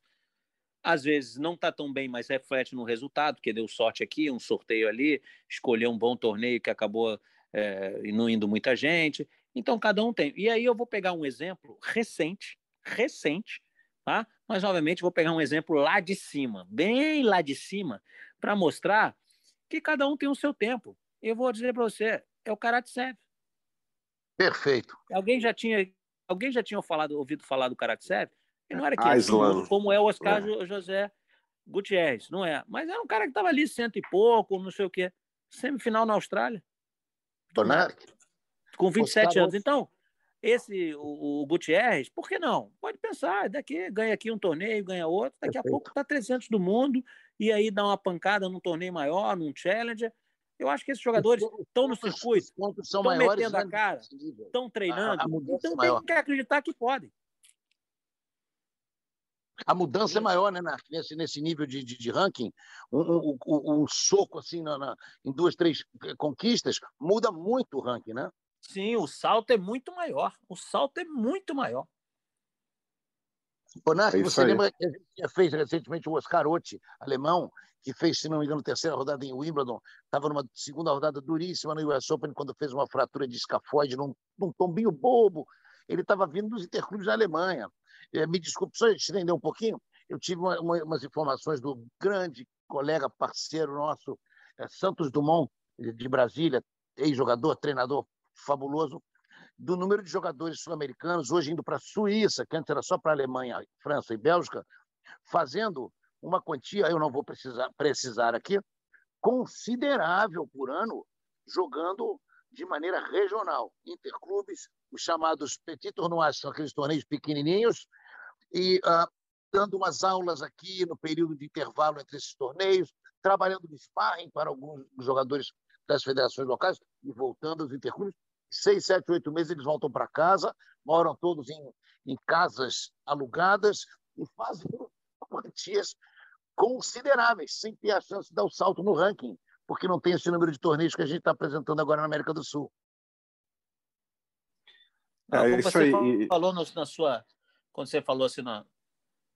Às vezes não está tão bem, mas reflete no resultado, porque deu sorte aqui, um sorteio ali, escolheu um bom torneio que acabou é, não indo muita gente. Então, cada um tem. E aí eu vou pegar um exemplo recente, recente, tá? Mas, obviamente, vou pegar um exemplo lá de cima, bem lá de cima, para mostrar que cada um tem o seu tempo. Eu vou dizer para você, é o Karatsev. Perfeito. Alguém já tinha, alguém já tinha falado, ouvido falar do Karatsev? Ele não era aquele como é o Oscar é. José Gutierrez, não é? Mas era um cara que estava ali cento e pouco, não sei o quê. Semifinal na Austrália. Tonark. Com 27 Oscar... anos. Então, esse, o, o, Gutierrez, por que não? Pode pensar, daqui ganha aqui um torneio, ganha outro, daqui Perfeito. a pouco está 300 do mundo, e aí dá uma pancada num torneio maior, num Challenger, eu acho que esses jogadores estão no circuito, estão metendo a né, cara, estão treinando, a, a então tem que acreditar que podem. A mudança é maior, né, nesse, nesse nível de, de, de ranking. Um, um, um, um, soco assim na, na, em duas, três conquistas muda muito o ranking, né? Sim, o salto é muito maior. O salto é muito maior. Bonac, é você aí. lembra que a gente fez recentemente o Oscar Otti, alemão, que fez, se não me engano, terceira rodada em Wimbledon, estava numa segunda rodada duríssima no US Open, quando fez uma fratura de escafoide num, num tombinho bobo. Ele estava vindo dos interclubes da Alemanha. É, me desculpe, só estender um pouquinho, eu tive uma, uma, umas informações do grande colega, parceiro nosso, é, Santos Dumont, de Brasília, ex-jogador, treinador fabuloso, do número de jogadores sul-americanos, hoje indo para a Suíça, que antes era só para a Alemanha, França e Bélgica, fazendo uma quantia, eu não vou precisar, precisar aqui, considerável por ano, jogando de maneira regional, interclubes, os chamados petit tournois, são aqueles torneios pequenininhos, e uh, dando umas aulas aqui no período de intervalo entre esses torneios, trabalhando de sparring para alguns jogadores das federações locais e voltando aos interclubes. Seis, sete, oito meses eles voltam para casa, moram todos em, em casas alugadas e fazem quantias consideráveis, sem ter a chance de dar o salto no ranking, porque não tem esse número de torneios que a gente está apresentando agora na América do Sul. É, Como você aí. falou no, na sua, quando você falou assim na,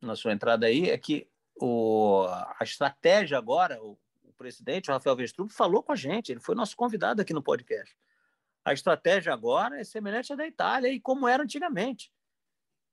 na sua entrada aí, é que o, a estratégia agora, o, o presidente, o Rafael Vestrup, falou com a gente, ele foi nosso convidado aqui no podcast. A estratégia agora é semelhante à da Itália e como era antigamente.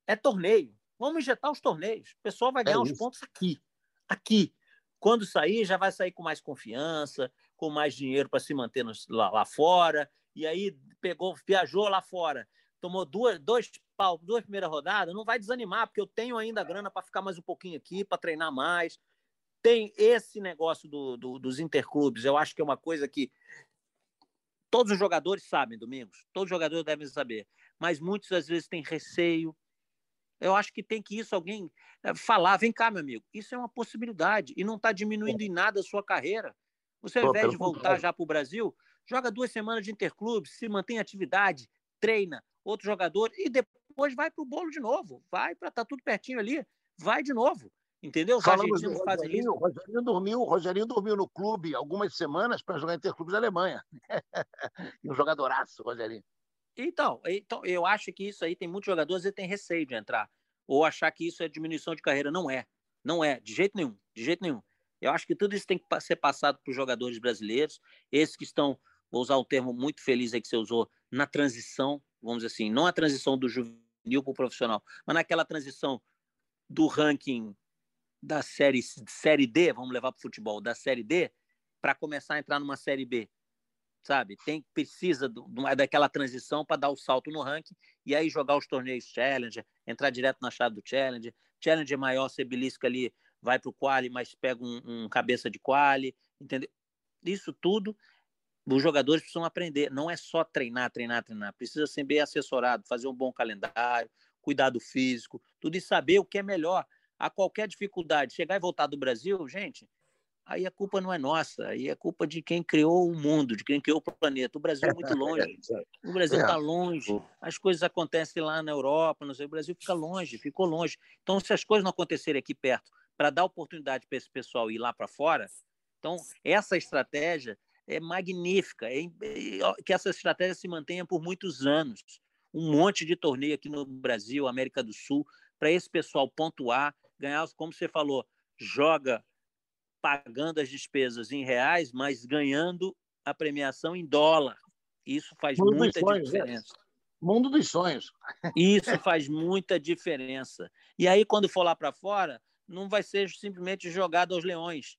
É torneio. Vamos injetar os torneios. O pessoal vai é ganhar é os pontos aqui aqui. Quando sair, já vai sair com mais confiança, com mais dinheiro para se manter no, lá, lá, fora. E aí pegou, viajou lá fora, tomou duas, dois pau, duas primeiras rodadas, não vai desanimar, porque eu tenho ainda grana para ficar mais um pouquinho aqui, para treinar mais. Tem esse negócio do, do, dos interclubes, eu acho que é uma coisa que todos os jogadores sabem, Domingos, todos os jogadores devem saber, mas muitos às vezes têm receio, eu acho que tem que isso alguém eh, falar, vem cá, meu amigo, isso é uma possibilidade e não está diminuindo em nada a sua carreira. Você, ao invés de voltar já para o Brasil, joga duas semanas de interclube, se mantém atividade, treina outro jogador e depois vai para o bolo de novo. Vai para estar tá tudo pertinho ali, vai de novo. Entendeu? Os Falamos argentinos fazem isso. Rogerinho dormiu, Rogerinho dormiu no clube algumas semanas para jogar interclubes da Alemanha. e um jogadoraço, Rogerinho. Então, então, eu acho que isso aí tem muitos jogadores que têm receio de entrar. Ou achar que isso é diminuição de carreira. Não é. Não é, de jeito nenhum. De jeito nenhum. Eu acho que tudo isso tem que ser passado para os jogadores brasileiros, esses que estão, vou usar um termo muito feliz aí que você usou, na transição, vamos dizer assim, não a transição do juvenil para o profissional, mas naquela transição do ranking da série, série D, vamos levar para o futebol, da série D, para começar a entrar numa série B sabe? Tem precisa do, daquela transição para dar o salto no ranking e aí jogar os torneios Challenger, entrar direto na chave do Challenger. Challenger é maior, você belisca ali, vai para o quali, mas pega um, um, cabeça de quali, entendeu? Isso tudo os jogadores precisam aprender. Não é só treinar, treinar, treinar. Precisa ser bem assessorado, fazer um bom calendário, cuidado físico, tudo e saber o que é melhor. A qualquer dificuldade, chegar e voltar do Brasil, gente, aí a culpa não é nossa, aí é culpa de quem criou o mundo, de quem criou o planeta. O Brasil é muito longe. O Brasil está longe. As coisas acontecem lá na Europa, no o Brasil fica longe, ficou longe. Então, se as coisas não acontecerem aqui perto, para dar oportunidade para esse pessoal ir lá para fora, então essa estratégia é magnífica, é, é, que essa estratégia se mantenha por muitos anos. Um monte de torneio aqui no Brasil, América do Sul, para esse pessoal pontuar, ganhar, como você falou, joga pagando as despesas em reais, mas ganhando a premiação em dólar. Isso faz Mundo muita sonhos, né? diferença. É. Mundo dos sonhos. Isso faz muita diferença. E aí, quando for lá para fora, não vai ser simplesmente jogado aos leões.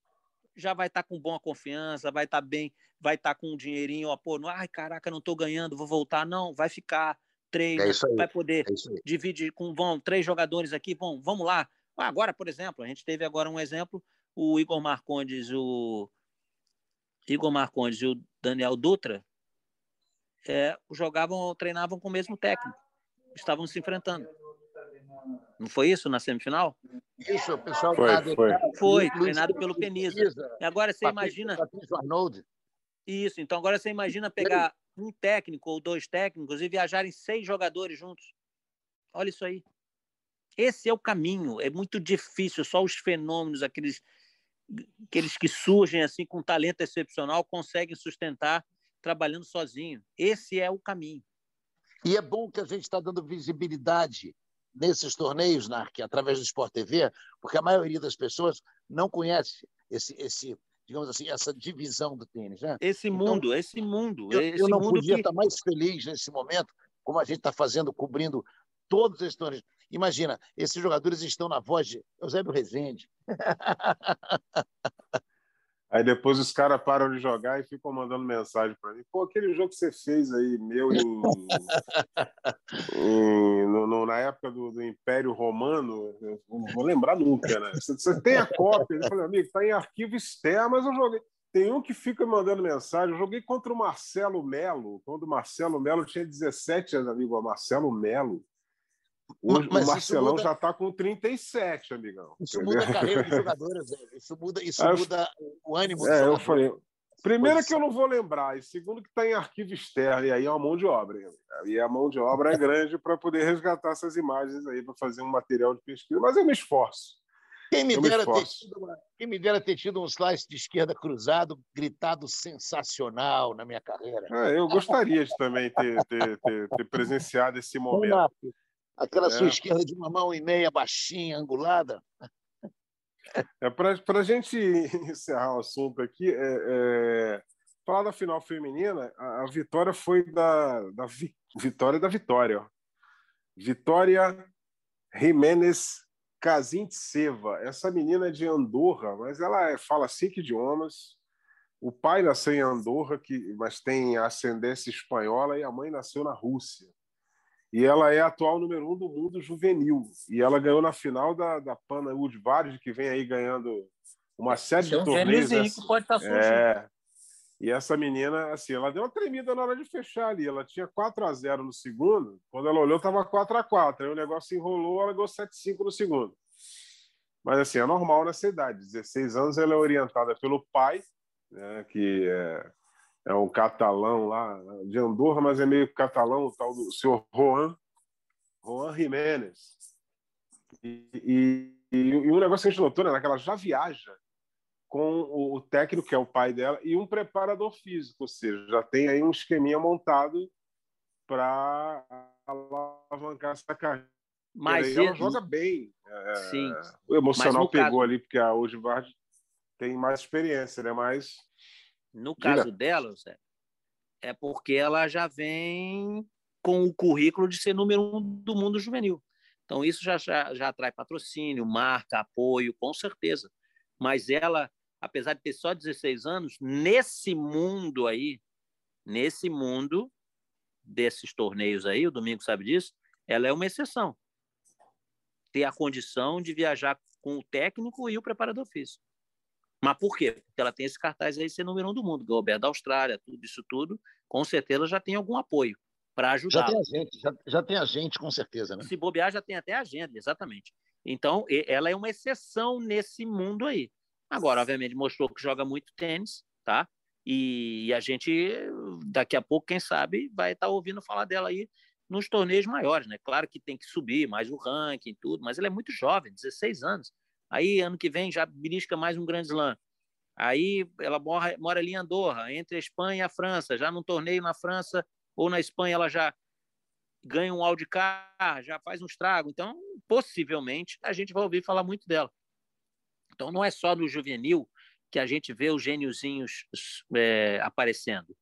Já vai estar tá com boa confiança, vai estar tá bem, vai estar tá com um dinheirinho, ó, pô, ai, caraca, não estou ganhando, vou voltar. Não, vai ficar, treina, é vai poder é dividir com vão, três jogadores aqui, bom, vamos lá. Agora, por exemplo, a gente teve agora um exemplo o Igor Marcondes, o Igor Marcondes e o Daniel Dutra é, jogavam, treinavam com o mesmo técnico, estavam se enfrentando. Não foi isso na semifinal? Isso, o pessoal foi, tá foi. foi treinado pelo Penisa. E agora você imagina. Isso, então agora você imagina pegar um técnico ou dois técnicos e viajarem seis jogadores juntos. Olha isso aí. Esse é o caminho. É muito difícil. Só os fenômenos, aqueles aqueles que surgem assim com talento excepcional conseguem sustentar trabalhando sozinho. Esse é o caminho. E é bom que a gente está dando visibilidade nesses torneios, Narc, através do Sport TV, porque a maioria das pessoas não conhece esse, esse digamos assim, essa divisão do tênis. Né? Esse então, mundo, esse mundo. Eu, esse eu não mundo podia que... estar mais feliz nesse momento, como a gente está fazendo, cobrindo todos esses torneios. Imagina, esses jogadores estão na voz de Eusébio Rezende. Aí depois os caras param de jogar e ficam mandando mensagem para mim. Pô, aquele jogo que você fez aí, meu, em, em, no, no, na época do, do, Império Romano, não vou lembrar nunca, né? Você, você tem a cópia? Eu falei, amigo, tá em arquivo externo, mas eu joguei. Tem um que fica mandando mensagem. Eu joguei contra o Marcelo Melo, quando o Marcelo Melo tinha 17 anos, amigo. Marcelo Melo. Hoje, Mas o Marcelão muda... já está com 37, amigão. Isso entendeu? muda a carreira dos jogadores, isso muda, isso Aí muda o ânimo do é, eu falei, Primeiro que eu não vou lembrar, e segundo que está em arquivo externo, e aí é uma mão de obra. E a mão de obra é grande para poder resgatar essas imagens aí, para fazer um material de pesquisa, mas eu me esforço. Quem me, dera me ter tido uma, quem me dera ter tido um slice de esquerda cruzado, gritado sensacional na minha carreira. É, eu gostaria de também ter, ter, ter, ter presenciado esse momento. Aquela é. sua esquerda de uma mão e meia, baixinha, angulada. É, Para a gente encerrar o assunto aqui, é, é, falar da final feminina, a, a, vitória foi da, da vi, Vitória da Vitória. Ó. Vitória Jiménez Kazintseva. Essa menina é de Andorra, mas ela é, fala cinco idiomas. O pai nasceu em Andorra, que, mas tem ascendência espanhola, e a mãe nasceu na Rússia e ela é a atual número um do mundo juvenil. E ela ganhou na final da, da Pana Woodward, que vem aí ganhando uma série de um torneios. que pode estar tá É. E essa menina, assim, ela deu uma tremida na hora de fechar ali. Ela tinha 4 a 0 no segundo. Quando ela olhou, estava 4 a 4 Aí o negócio enrolou, ela ganhou 7 a 5 no segundo. Mas, assim, é normal nessa idade. 16 anos, ela é orientada pelo pai, né, que é é um catalão lá de Andorra, mas é meio catalão, o tal do senhor Juan, Juan Jiménez. E, e, e, um negócio que a gente notou, né, que ela já viaja com o técnico, que é o pai dela, e um preparador físico, ou seja, já tem aí um esqueminha montado para alavancar essa carreira. Mas ela joga bem. É, Sim. O emocional pegou caso... ali, porque a Ojivard tem mais experiência, né? Mas no caso Diga. dela, Zé, é porque ela já vem com o currículo de ser número um do mundo juvenil. Então, isso já, já, já atrai patrocínio, marca, apoio, com certeza. Mas ela, apesar de ter só 16 anos, nesse mundo aí, nesse mundo desses torneios aí, o Domingo sabe disso, ela é uma exceção. Ter a condição de viajar com o técnico e o preparador físico. Mas por quê? Porque ela tem esse cartaz aí ser número um do mundo, Roberto da Austrália, tudo isso tudo, com certeza já tem algum apoio para ajudar. Já tem a gente, já, já tem a gente, com certeza, né? Se bobear, já tem até agenda, exatamente. Então, ela é uma exceção nesse mundo aí. Agora, obviamente, mostrou que joga muito tênis, tá? E a gente, daqui a pouco, quem sabe, vai estar tá ouvindo falar dela aí nos torneios maiores, né? Claro que tem que subir mais o ranking e tudo, mas ela é muito jovem, 16 anos. Aí, ano que vem, já belisca mais um grande slam. Aí, ela mora, mora ali em Andorra, entre a Espanha e a França. Já num torneio na França ou na Espanha, ela já ganha um Audiocar, já faz um estrago. Então, possivelmente, a gente vai ouvir falar muito dela. Então, não é só no juvenil que a gente vê os gêniozinhos é, aparecendo.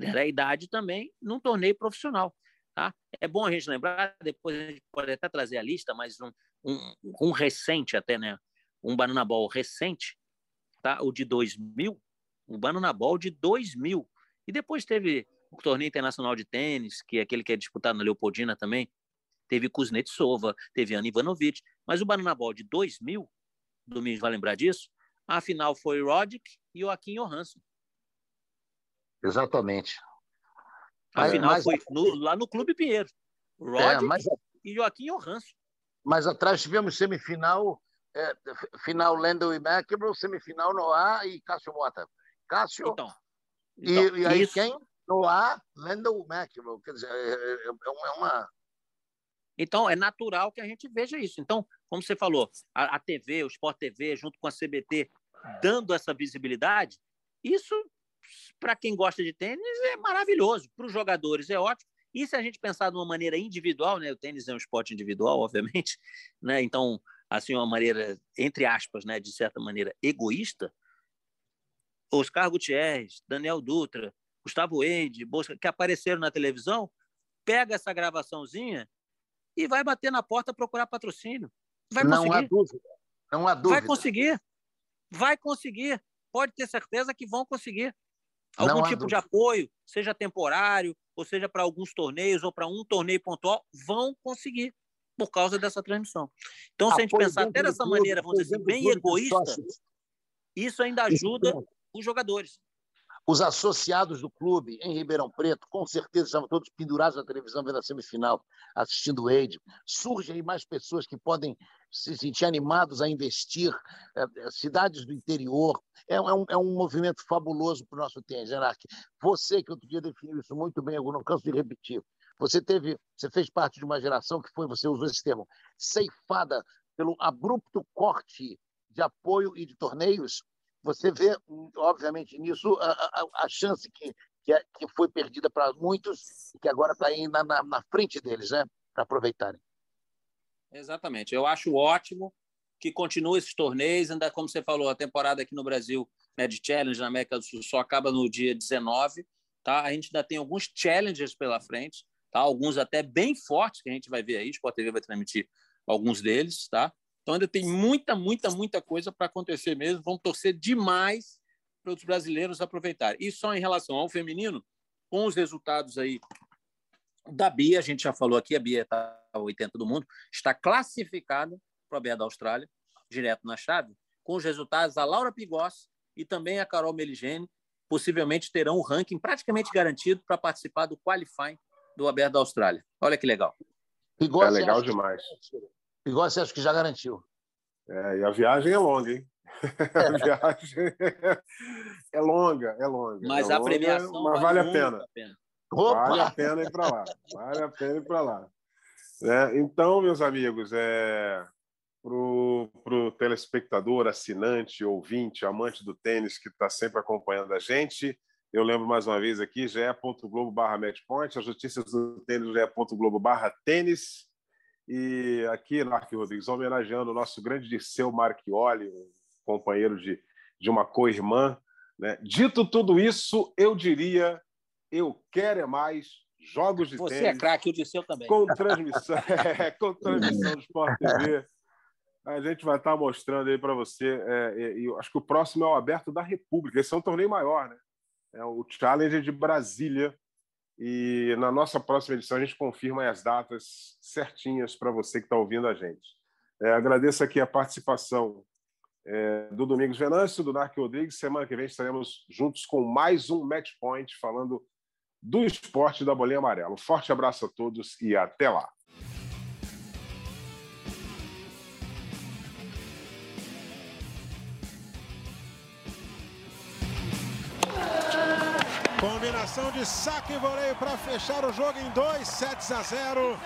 Era a idade também num torneio profissional. Tá? É bom a gente lembrar, depois a gente pode até trazer a lista, mas um, um, um recente até, né? Um Banana Ball recente, tá? o de 2000, um Banana Ball de 2000. E depois teve o torneio internacional de tênis, que é aquele que é disputado na Leopoldina também. Teve Kuznetsova, teve Ana Ivanovic. Mas o Banana Ball de 2000, Domingos vai lembrar disso, a final foi Roddick e Joaquim Johansson. Exatamente. A final mas, foi no, lá no Clube Pinheiro. Roddick é, mas, e Joaquim Johansson. Mas atrás tivemos semifinal, é, final Lendl e McEnroe, semifinal Noah e Cássio Mota. Cássio então, então, e, e aí isso... quem? Noah, Lendl e McEnroe. Quer dizer, é, é, é, é uma... Então, é natural que a gente veja isso. Então, como você falou, a, a TV, o Sport TV, junto com a CBT, dando essa visibilidade, isso, para quem gosta de tênis, é maravilhoso. Para os jogadores é ótimo. E se a gente pensar de uma maneira individual, né? O tênis é um esporte individual, obviamente, né? Então, assim, uma maneira, entre aspas, né? De certa maneira, egoísta, Oscar Gutierrez, Daniel Dutra, Gustavo Eide, Bosca, que apareceram na televisão, pega essa gravaçãozinha e vai bater na porta procurar patrocínio. Vai não conseguir. há dúvida. Não há dúvida. Vai conseguir. Vai conseguir. Pode ter certeza que vão conseguir. Algum tipo dúvida. de apoio, seja temporário, ou seja para alguns torneios, ou para um torneio pontual, vão conseguir por causa dessa transmissão. Então, se a gente pensar até dessa maneira, vamos dizer assim, bem egoísta, isso ainda ajuda os jogadores. Os associados do clube em Ribeirão Preto, com certeza, estavam todos pendurados na televisão vendo a semifinal, assistindo o Eide. Surgem mais pessoas que podem se sentir animados a investir, é, é, cidades do interior. É, é, um, é um movimento fabuloso para o nosso tênis, Anarque. Você, que outro dia definiu isso muito bem, eu não canso de repetir. Você teve, você fez parte de uma geração que foi, você usou esse termo, ceifada pelo abrupto corte de apoio e de torneios você vê, obviamente, nisso a, a, a chance que, que, é, que, foi perdida para muitos e que agora está aí na, na, na, frente deles, né? Para aproveitarem. Exatamente. Eu acho ótimo que continue esses torneios, ainda como você falou, a temporada aqui no Brasil né, de Challenge na América do Sul só acaba no dia 19, tá? A gente ainda tem alguns challenges pela frente, tá? Alguns até bem fortes que a gente vai ver aí, o Sport TV vai transmitir alguns deles, tá? Então ainda tem muita, muita, muita coisa para acontecer mesmo. Vamos torcer demais para os brasileiros aproveitarem. E só em relação ao feminino, com os resultados aí da Bia, a gente já falou aqui, a Bia está 80 do mundo, está classificada para a Bia da Austrália, direto na chave, com os resultados a Laura Pigossi e também a Carol Meligeni, possivelmente terão o ranking praticamente garantido para participar do qualifying do Aberto da Austrália. Olha que legal. Pigossi, é legal demais. Você acha que já garantiu. É, e a viagem é longa, hein? a viagem é longa, é longa. Mas é a premiação mas vale, a pena. a pena. Vale a pena ir para lá. Vale a pena ir para lá. É, então, meus amigos, é, para o telespectador, assinante, ouvinte, amante do tênis que está sempre acompanhando a gente, eu lembro mais uma vez aqui, ge.globo barra matchpoint, as notícias do tênis, ge.globo barra tênis, e aqui, Narc Rodrigues, homenageando o nosso grande Dirceu Marchioli, um companheiro de, de uma co-irmã. Né? Dito tudo isso, eu diria: eu quero é mais jogos de Você é tênis. Você é craque, o Dirceu também. Com transmissão, é, com transmissão do Sport TV. A gente vai estar mostrando aí para você. É, e acho que o próximo é o Aberto da República. Esse é um torneio maior, né? É o Challenger de Brasília, e na nossa próxima edição a gente confirma as datas certinhas para você que está ouvindo a gente. É, agradeço aqui a participação é, do Domingos Venâncio, do Narco Rodrigues. Semana que vem estaremos juntos com mais um Match Point, falando do esporte da bolinha amarela. Um forte abraço a todos e até lá. Combinação de saque e voleio para fechar o jogo em 2 sets a 0.